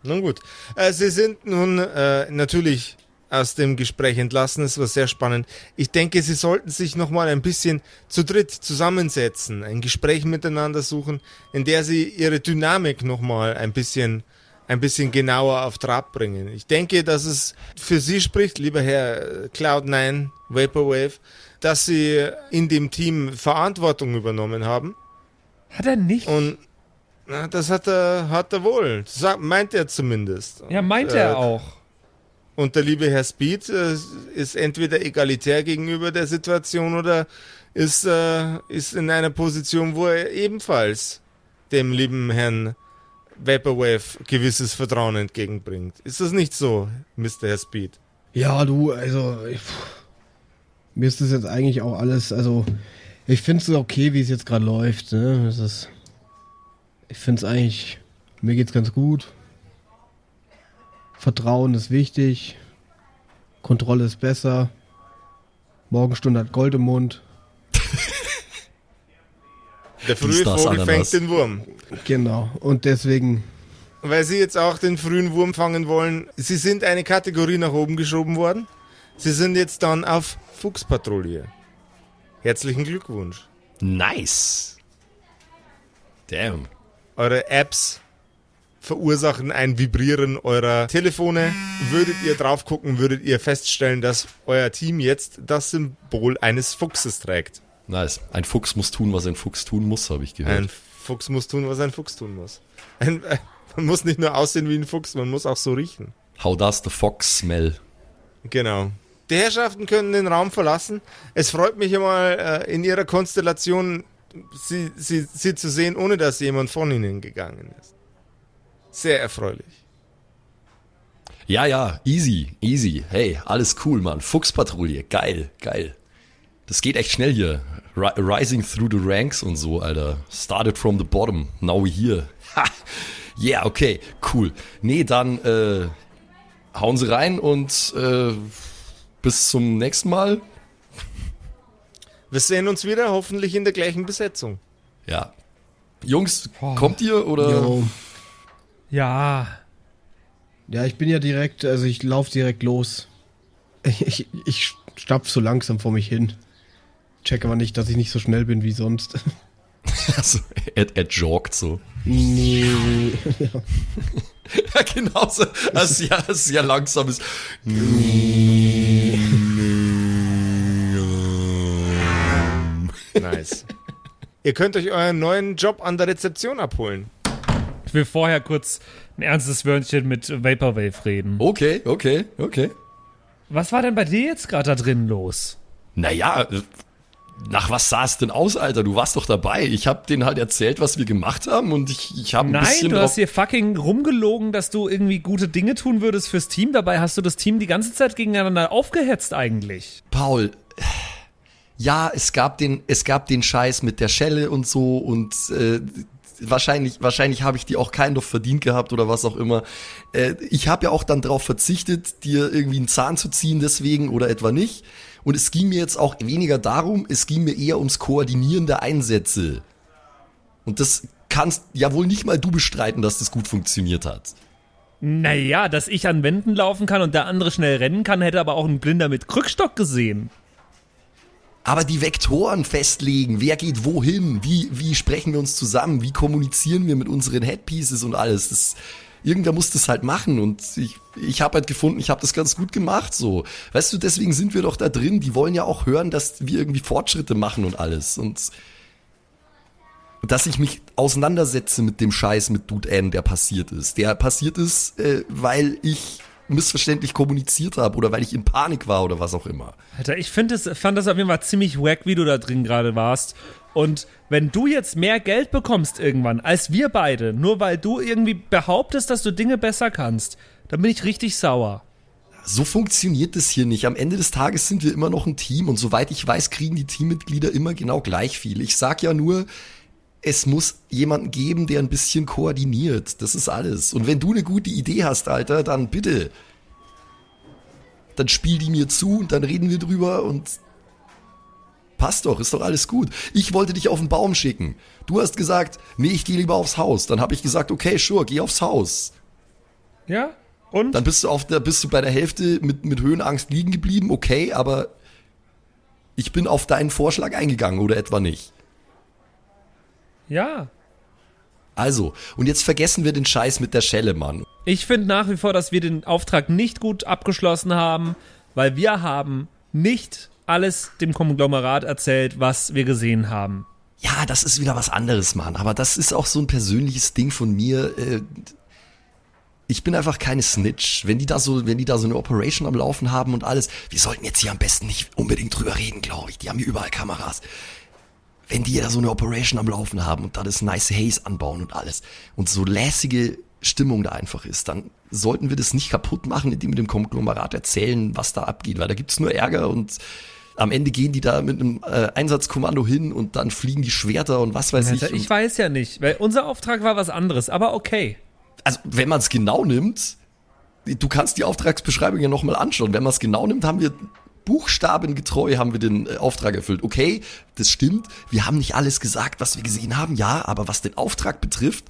Nun gut. Äh, Sie sind nun äh, natürlich aus dem Gespräch entlassen. Es war sehr spannend. Ich denke, Sie sollten sich noch mal ein bisschen zu dritt zusammensetzen, ein Gespräch miteinander suchen, in der Sie Ihre Dynamik noch mal ein bisschen ein bisschen genauer auf Trab bringen. Ich denke, dass es für Sie spricht, lieber Herr Cloud9 Vaporwave, dass Sie in dem Team Verantwortung übernommen haben. Hat er nicht? Und na, das hat er, hat er wohl. Meint er zumindest. ja, meint er äh, auch. Und der liebe Herr Speed äh, ist entweder egalitär gegenüber der Situation oder ist, äh, ist in einer Position, wo er ebenfalls dem lieben Herrn Vaporwave gewisses Vertrauen entgegenbringt. Ist das nicht so, Mr. Herr Speed? Ja, du, also ich, mir ist das jetzt eigentlich auch alles, also ich finde es okay, wie es jetzt gerade läuft. Ne? Es ist, ich finde es eigentlich, mir geht's ganz gut. Vertrauen ist wichtig. Kontrolle ist besser. Morgenstunde hat Gold im Mund. Der frühe Vogel Ananas. fängt den Wurm. Genau. Und deswegen, Weil Sie jetzt auch den frühen Wurm fangen wollen, Sie sind eine Kategorie nach oben geschoben worden. Sie sind jetzt dann auf Fuchspatrouille. Herzlichen Glückwunsch. Nice. Damn. Eure Apps verursachen ein Vibrieren eurer Telefone. Würdet ihr drauf gucken, würdet ihr feststellen, dass euer Team jetzt das Symbol eines Fuchses trägt. Nice. Ein Fuchs muss tun, was ein Fuchs tun muss, habe ich gehört. Ein Fuchs muss tun, was ein Fuchs tun muss. Ein, äh, man muss nicht nur aussehen wie ein Fuchs, man muss auch so riechen. How does the fox smell? Genau. Die Herrschaften können den Raum verlassen. Es freut mich einmal äh, in ihrer Konstellation, sie, sie, sie zu sehen, ohne dass jemand von ihnen gegangen ist. Sehr erfreulich. Ja, ja, easy, easy. Hey, alles cool, Mann. Fuchspatrouille, geil, geil. Das geht echt schnell hier. Ri rising through the ranks und so, Alter. Started from the bottom, now we're here. Ha! Yeah, okay, cool. Nee, dann äh, hauen sie rein und äh, bis zum nächsten Mal. Wir sehen uns wieder, hoffentlich in der gleichen Besetzung. Ja. Jungs, kommt ihr oder? yo, Ja, ja, ich bin ja direkt, also ich laufe direkt los. Ich, ich stapf so langsam vor mich hin. Check aber nicht, dass ich nicht so schnell bin wie sonst. Also, er, er joggt so. Nee. Ja. Ja, genau so. Das ist ja, ist ja langsam ist. Nice. Ihr könnt euch euren neuen Job an der Rezeption abholen. Ich will vorher kurz ein ernstes Wörtchen mit Vaporwave reden. Okay, okay, okay. Was war denn bei dir jetzt gerade da drin los? Naja, nach was sah es denn aus, Alter? Du warst doch dabei. Ich habe denen halt erzählt, was wir gemacht haben und ich, ich habe ein Nein, bisschen du drauf- hast hier fucking rumgelogen, dass du irgendwie gute Dinge tun würdest fürs Team. Dabei hast du das Team die ganze Zeit gegeneinander aufgehetzt eigentlich. Paul, ja, es gab den, es gab den Scheiß mit der Schelle und so und äh, wahrscheinlich, wahrscheinlich habe ich die auch keinen doch verdient gehabt oder was auch immer. Äh, ich habe ja auch dann darauf verzichtet, dir irgendwie einen Zahn zu ziehen deswegen oder etwa nicht. Und es ging mir jetzt auch weniger darum, es ging mir eher ums Koordinieren der Einsätze. Und das kannst ja wohl nicht mal du bestreiten, dass das gut funktioniert hat. Naja, dass ich an Wänden laufen kann und der andere schnell rennen kann, hätte aber auch ein Blinder mit Krückstock gesehen. Aber die Vektoren festlegen, wer geht wohin, wie, wie sprechen wir uns zusammen, wie kommunizieren wir mit unseren Headpieces und alles. Das, irgendwer muss das halt machen und ich, ich habe halt gefunden, ich habe das ganz gut gemacht so. Weißt du, deswegen sind wir doch da drin. Die wollen ja auch hören, dass wir irgendwie Fortschritte machen und alles und dass ich mich auseinandersetze mit dem Scheiß mit Dude N, der passiert ist. Der passiert ist, äh, weil ich missverständlich kommuniziert habe oder weil ich in Panik war oder was auch immer. Alter, ich find es, fand das auf jeden Fall ziemlich wack, wie du da drin gerade warst. Und wenn du jetzt mehr Geld bekommst irgendwann als wir beide, nur weil du irgendwie behauptest, dass du Dinge besser kannst, dann bin ich richtig sauer. So funktioniert es hier nicht. Am Ende des Tages sind wir immer noch ein Team und soweit ich weiß, kriegen die Teammitglieder immer genau gleich viel. Ich sag ja nur, es muss jemanden geben, der ein bisschen koordiniert. Das ist alles. Und wenn du eine gute Idee hast, Alter, dann bitte. Dann spiel die mir zu und dann reden wir drüber und passt doch, ist doch alles gut. Ich wollte dich auf den Baum schicken. Du hast gesagt, nee, ich gehe lieber aufs Haus. Dann habe ich gesagt, okay, sure, geh aufs Haus. Ja? Und? Dann bist du auf der, bist du bei der Hälfte mit, mit Höhenangst liegen geblieben, okay, aber ich bin auf deinen Vorschlag eingegangen oder etwa nicht. Ja. Also, und jetzt vergessen wir den Scheiß mit der Schelle, Mann. Ich finde nach wie vor, dass wir den Auftrag nicht gut abgeschlossen haben, weil wir haben nicht alles dem Konglomerat erzählt, was wir gesehen haben. Ja, das ist wieder was anderes, Mann. Aber das ist auch so ein persönliches Ding von mir. Äh, Ich bin einfach keine Snitch. Wenn die da so, wenn die da so eine Operation am Laufen haben und alles, wir sollten jetzt hier am besten nicht unbedingt drüber reden, glaube ich. Die haben hier überall Kameras. Wenn die da so eine Operation am Laufen haben und da das nice Haze anbauen und alles und so lässige Stimmung da einfach ist, dann sollten wir das nicht kaputt machen, indem wir dem Konglomerat erzählen, was da abgeht, weil da gibt's nur Ärger und am Ende gehen die da mit einem äh, Einsatzkommando hin und dann fliegen die Schwerter und was weiß ich. Alter, ich Und- weiß ja nicht, weil unser Auftrag war was anderes, aber okay. also wenn man es genau nimmt, du kannst die Auftragsbeschreibung ja nochmal anschauen. Wenn man es genau nimmt, haben wir buchstabengetreu haben wir den äh, Auftrag erfüllt. Okay, das stimmt. Wir haben nicht alles gesagt, was wir gesehen haben, ja, aber was den Auftrag betrifft,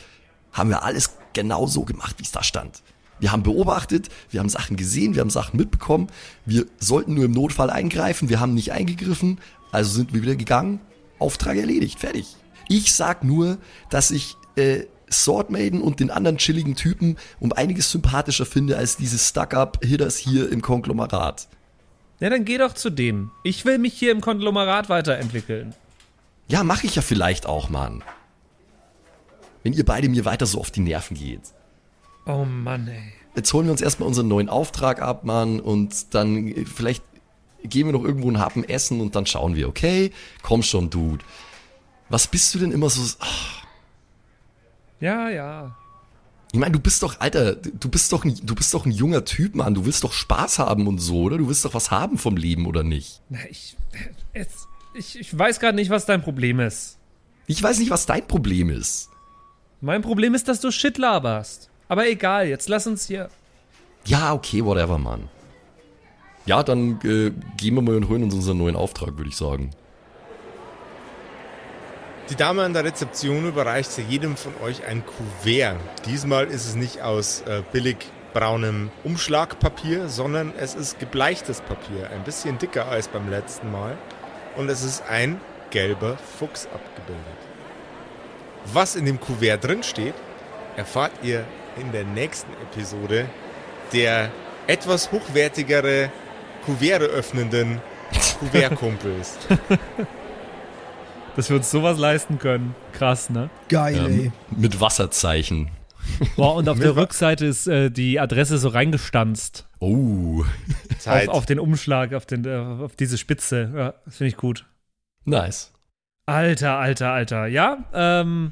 haben wir alles genau so gemacht, wie es da stand. Wir haben beobachtet, wir haben Sachen gesehen, wir haben Sachen mitbekommen. Wir sollten nur im Notfall eingreifen, wir haben nicht eingegriffen, also sind wir wieder gegangen. Auftrag erledigt, fertig. Ich sag nur, dass ich äh, Sword Maiden und den anderen chilligen Typen um einiges sympathischer finde als diese Stuck-Up-Hitters hier im Konglomerat. Ja, dann geh doch zu denen. Ich will mich hier im Konglomerat weiterentwickeln. Ja, mache ich ja vielleicht auch, Mann. Wenn ihr beide mir weiter so auf die Nerven geht. Oh Mann, ey. Jetzt holen wir uns erstmal unseren neuen Auftrag ab, Mann, und dann äh, vielleicht gehen wir noch irgendwo einen Happen essen und dann schauen wir, okay? Komm schon, Dude. Was bist du denn immer so. Ach, Ja, ja. Ich meine, du bist doch, Alter, du bist doch, ein, du bist doch ein junger Typ, Mann. Du willst doch Spaß haben und so, oder? Du willst doch was haben vom Leben, oder nicht? Na, ich, jetzt, ich, ich weiß gerade nicht, was dein Problem ist. Ich weiß nicht, was dein Problem ist. Mein Problem ist, dass du Shit laberst. Aber egal, jetzt lass uns hier. Ja, okay, whatever, Mann. Ja, dann äh, gehen wir mal und holen uns unseren neuen Auftrag, würde ich sagen. Die Dame an der Rezeption überreicht jedem von euch ein Kuvert. Diesmal ist es nicht aus äh, billig braunem Umschlagpapier, sondern es ist gebleichtes Papier, ein bisschen dicker als beim letzten Mal. Und es ist ein gelber Fuchs abgebildet. Was in dem Kuvert drin steht, erfahrt ihr in der nächsten Episode der etwas hochwertigere Kuverte öffnenden Kuvertkumpels. Dass wir uns sowas leisten können. Krass, ne? Geil, ey. Ähm, mit Wasserzeichen. Boah, und auf der Rückseite ist äh, die Adresse so reingestanzt. Oh, Auf, Zeit. auf den Umschlag, auf, den, äh, auf diese Spitze. Ja, das finde ich gut. nice. Alter, alter, alter. Ja, ähm,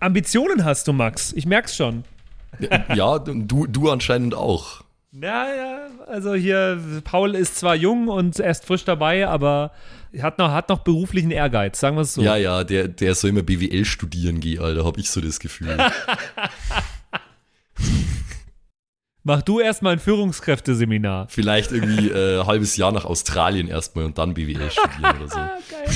Ambitionen hast du, Max. Ich merk's schon. Ja, du, du anscheinend auch. Ja, ja, also hier, Paul ist zwar jung und erst frisch dabei, aber hat noch, hat noch beruflichen Ehrgeiz, sagen wir es so. Ja, ja, der, der soll immer BWL studieren gehen, Alter, hab ich so das Gefühl. Mach du erstmal ein Führungskräfteseminar. Vielleicht irgendwie äh, ein halbes Jahr nach Australien erstmal und dann BWL studieren oder so. Geil.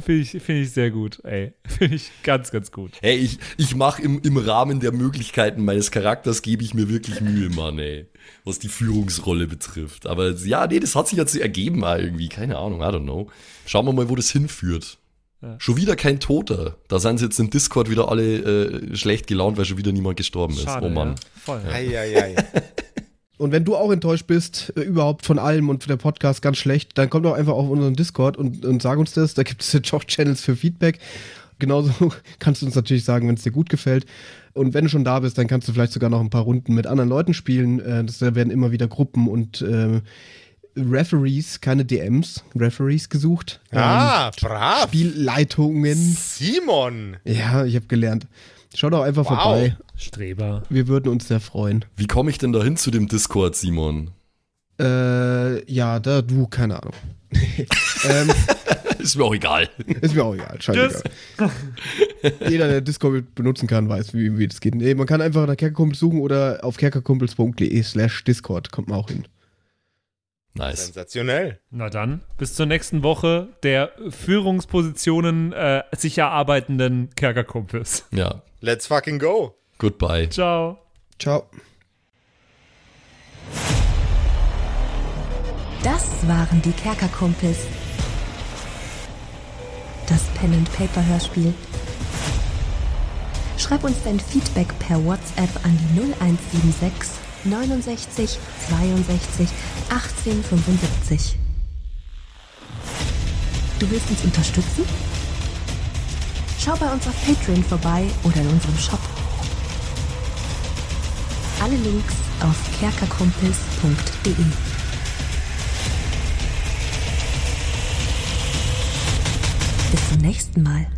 Finde ich, find ich sehr gut, ey. Finde ich ganz, ganz gut. Ey, ich, ich mache im, im Rahmen der Möglichkeiten meines Charakters, gebe ich mir wirklich Mühe, Mann, ey. Was die Führungsrolle betrifft. Aber ja, nee, das hat sich jetzt ergeben mal irgendwie. Keine Ahnung, I don't know. Schauen wir mal, wo das hinführt. Ja. Schon wieder kein Toter. Da sind sie jetzt im Discord wieder alle äh, schlecht gelaunt, weil schon wieder niemand gestorben ist. Schade, oh Mann. Ja? Voll. Eieiei. Und wenn du auch enttäuscht bist, äh, überhaupt von allem und der Podcast ganz schlecht, dann komm doch einfach auf unseren Discord und, und sag uns das. Da gibt es jetzt auch Channels für Feedback. Genauso kannst du uns natürlich sagen, wenn es dir gut gefällt. Und wenn du schon da bist, dann kannst du vielleicht sogar noch ein paar Runden mit anderen Leuten spielen. Äh, Das da werden immer wieder Gruppen und äh, Referees, keine DMs, Referees gesucht. Ah, Ähm, brav. Spielleitungen. Simon. Ja, ich habe gelernt. Schau doch einfach Wow. vorbei. Streber. Wir würden uns sehr freuen. Wie komme ich denn da hin zu dem Discord, Simon? Äh, ja, da du, keine Ahnung. ähm, Ist mir auch egal. ist mir auch egal, scheißegal. Jeder, der Discord benutzen kann, weiß, wie, wie das geht. Nee, man kann einfach nach Kerkerkumpels suchen oder auf kerkerkumpels.de slash Discord kommt man auch hin. Nice. Sensationell. Na dann, bis zur nächsten Woche der Führungspositionen äh, sich erarbeitenden Kerkerkumpels. Ja. Let's fucking go. Goodbye. Ciao. Ciao. Das waren die Kerkerkumpels. Das Pen and Paper Hörspiel. Schreib uns dein Feedback per WhatsApp an die 0176 69 62 18 75. Du willst uns unterstützen? Schau bei uns auf Patreon vorbei oder in unserem Shop. Alle Links auf kerkerkumpels.de. Bis zum nächsten Mal.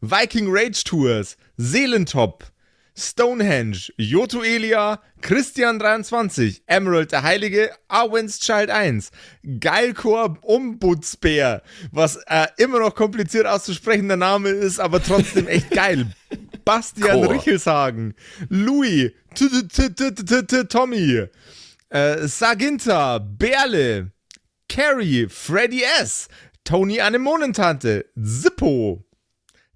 Viking Rage Tours, Seelentop, Stonehenge, Joto Elia, Christian23, Emerald der Heilige, Arwen's Child 1, Geilkor Ombudsbär, was äh, immer noch kompliziert auszusprechender Name ist, aber trotzdem echt geil. Bastian Chor. Richelshagen, Louis, Tommy, äh, Saginta, Berle, Carrie, Freddy S., Tony Anemonentante, Zippo,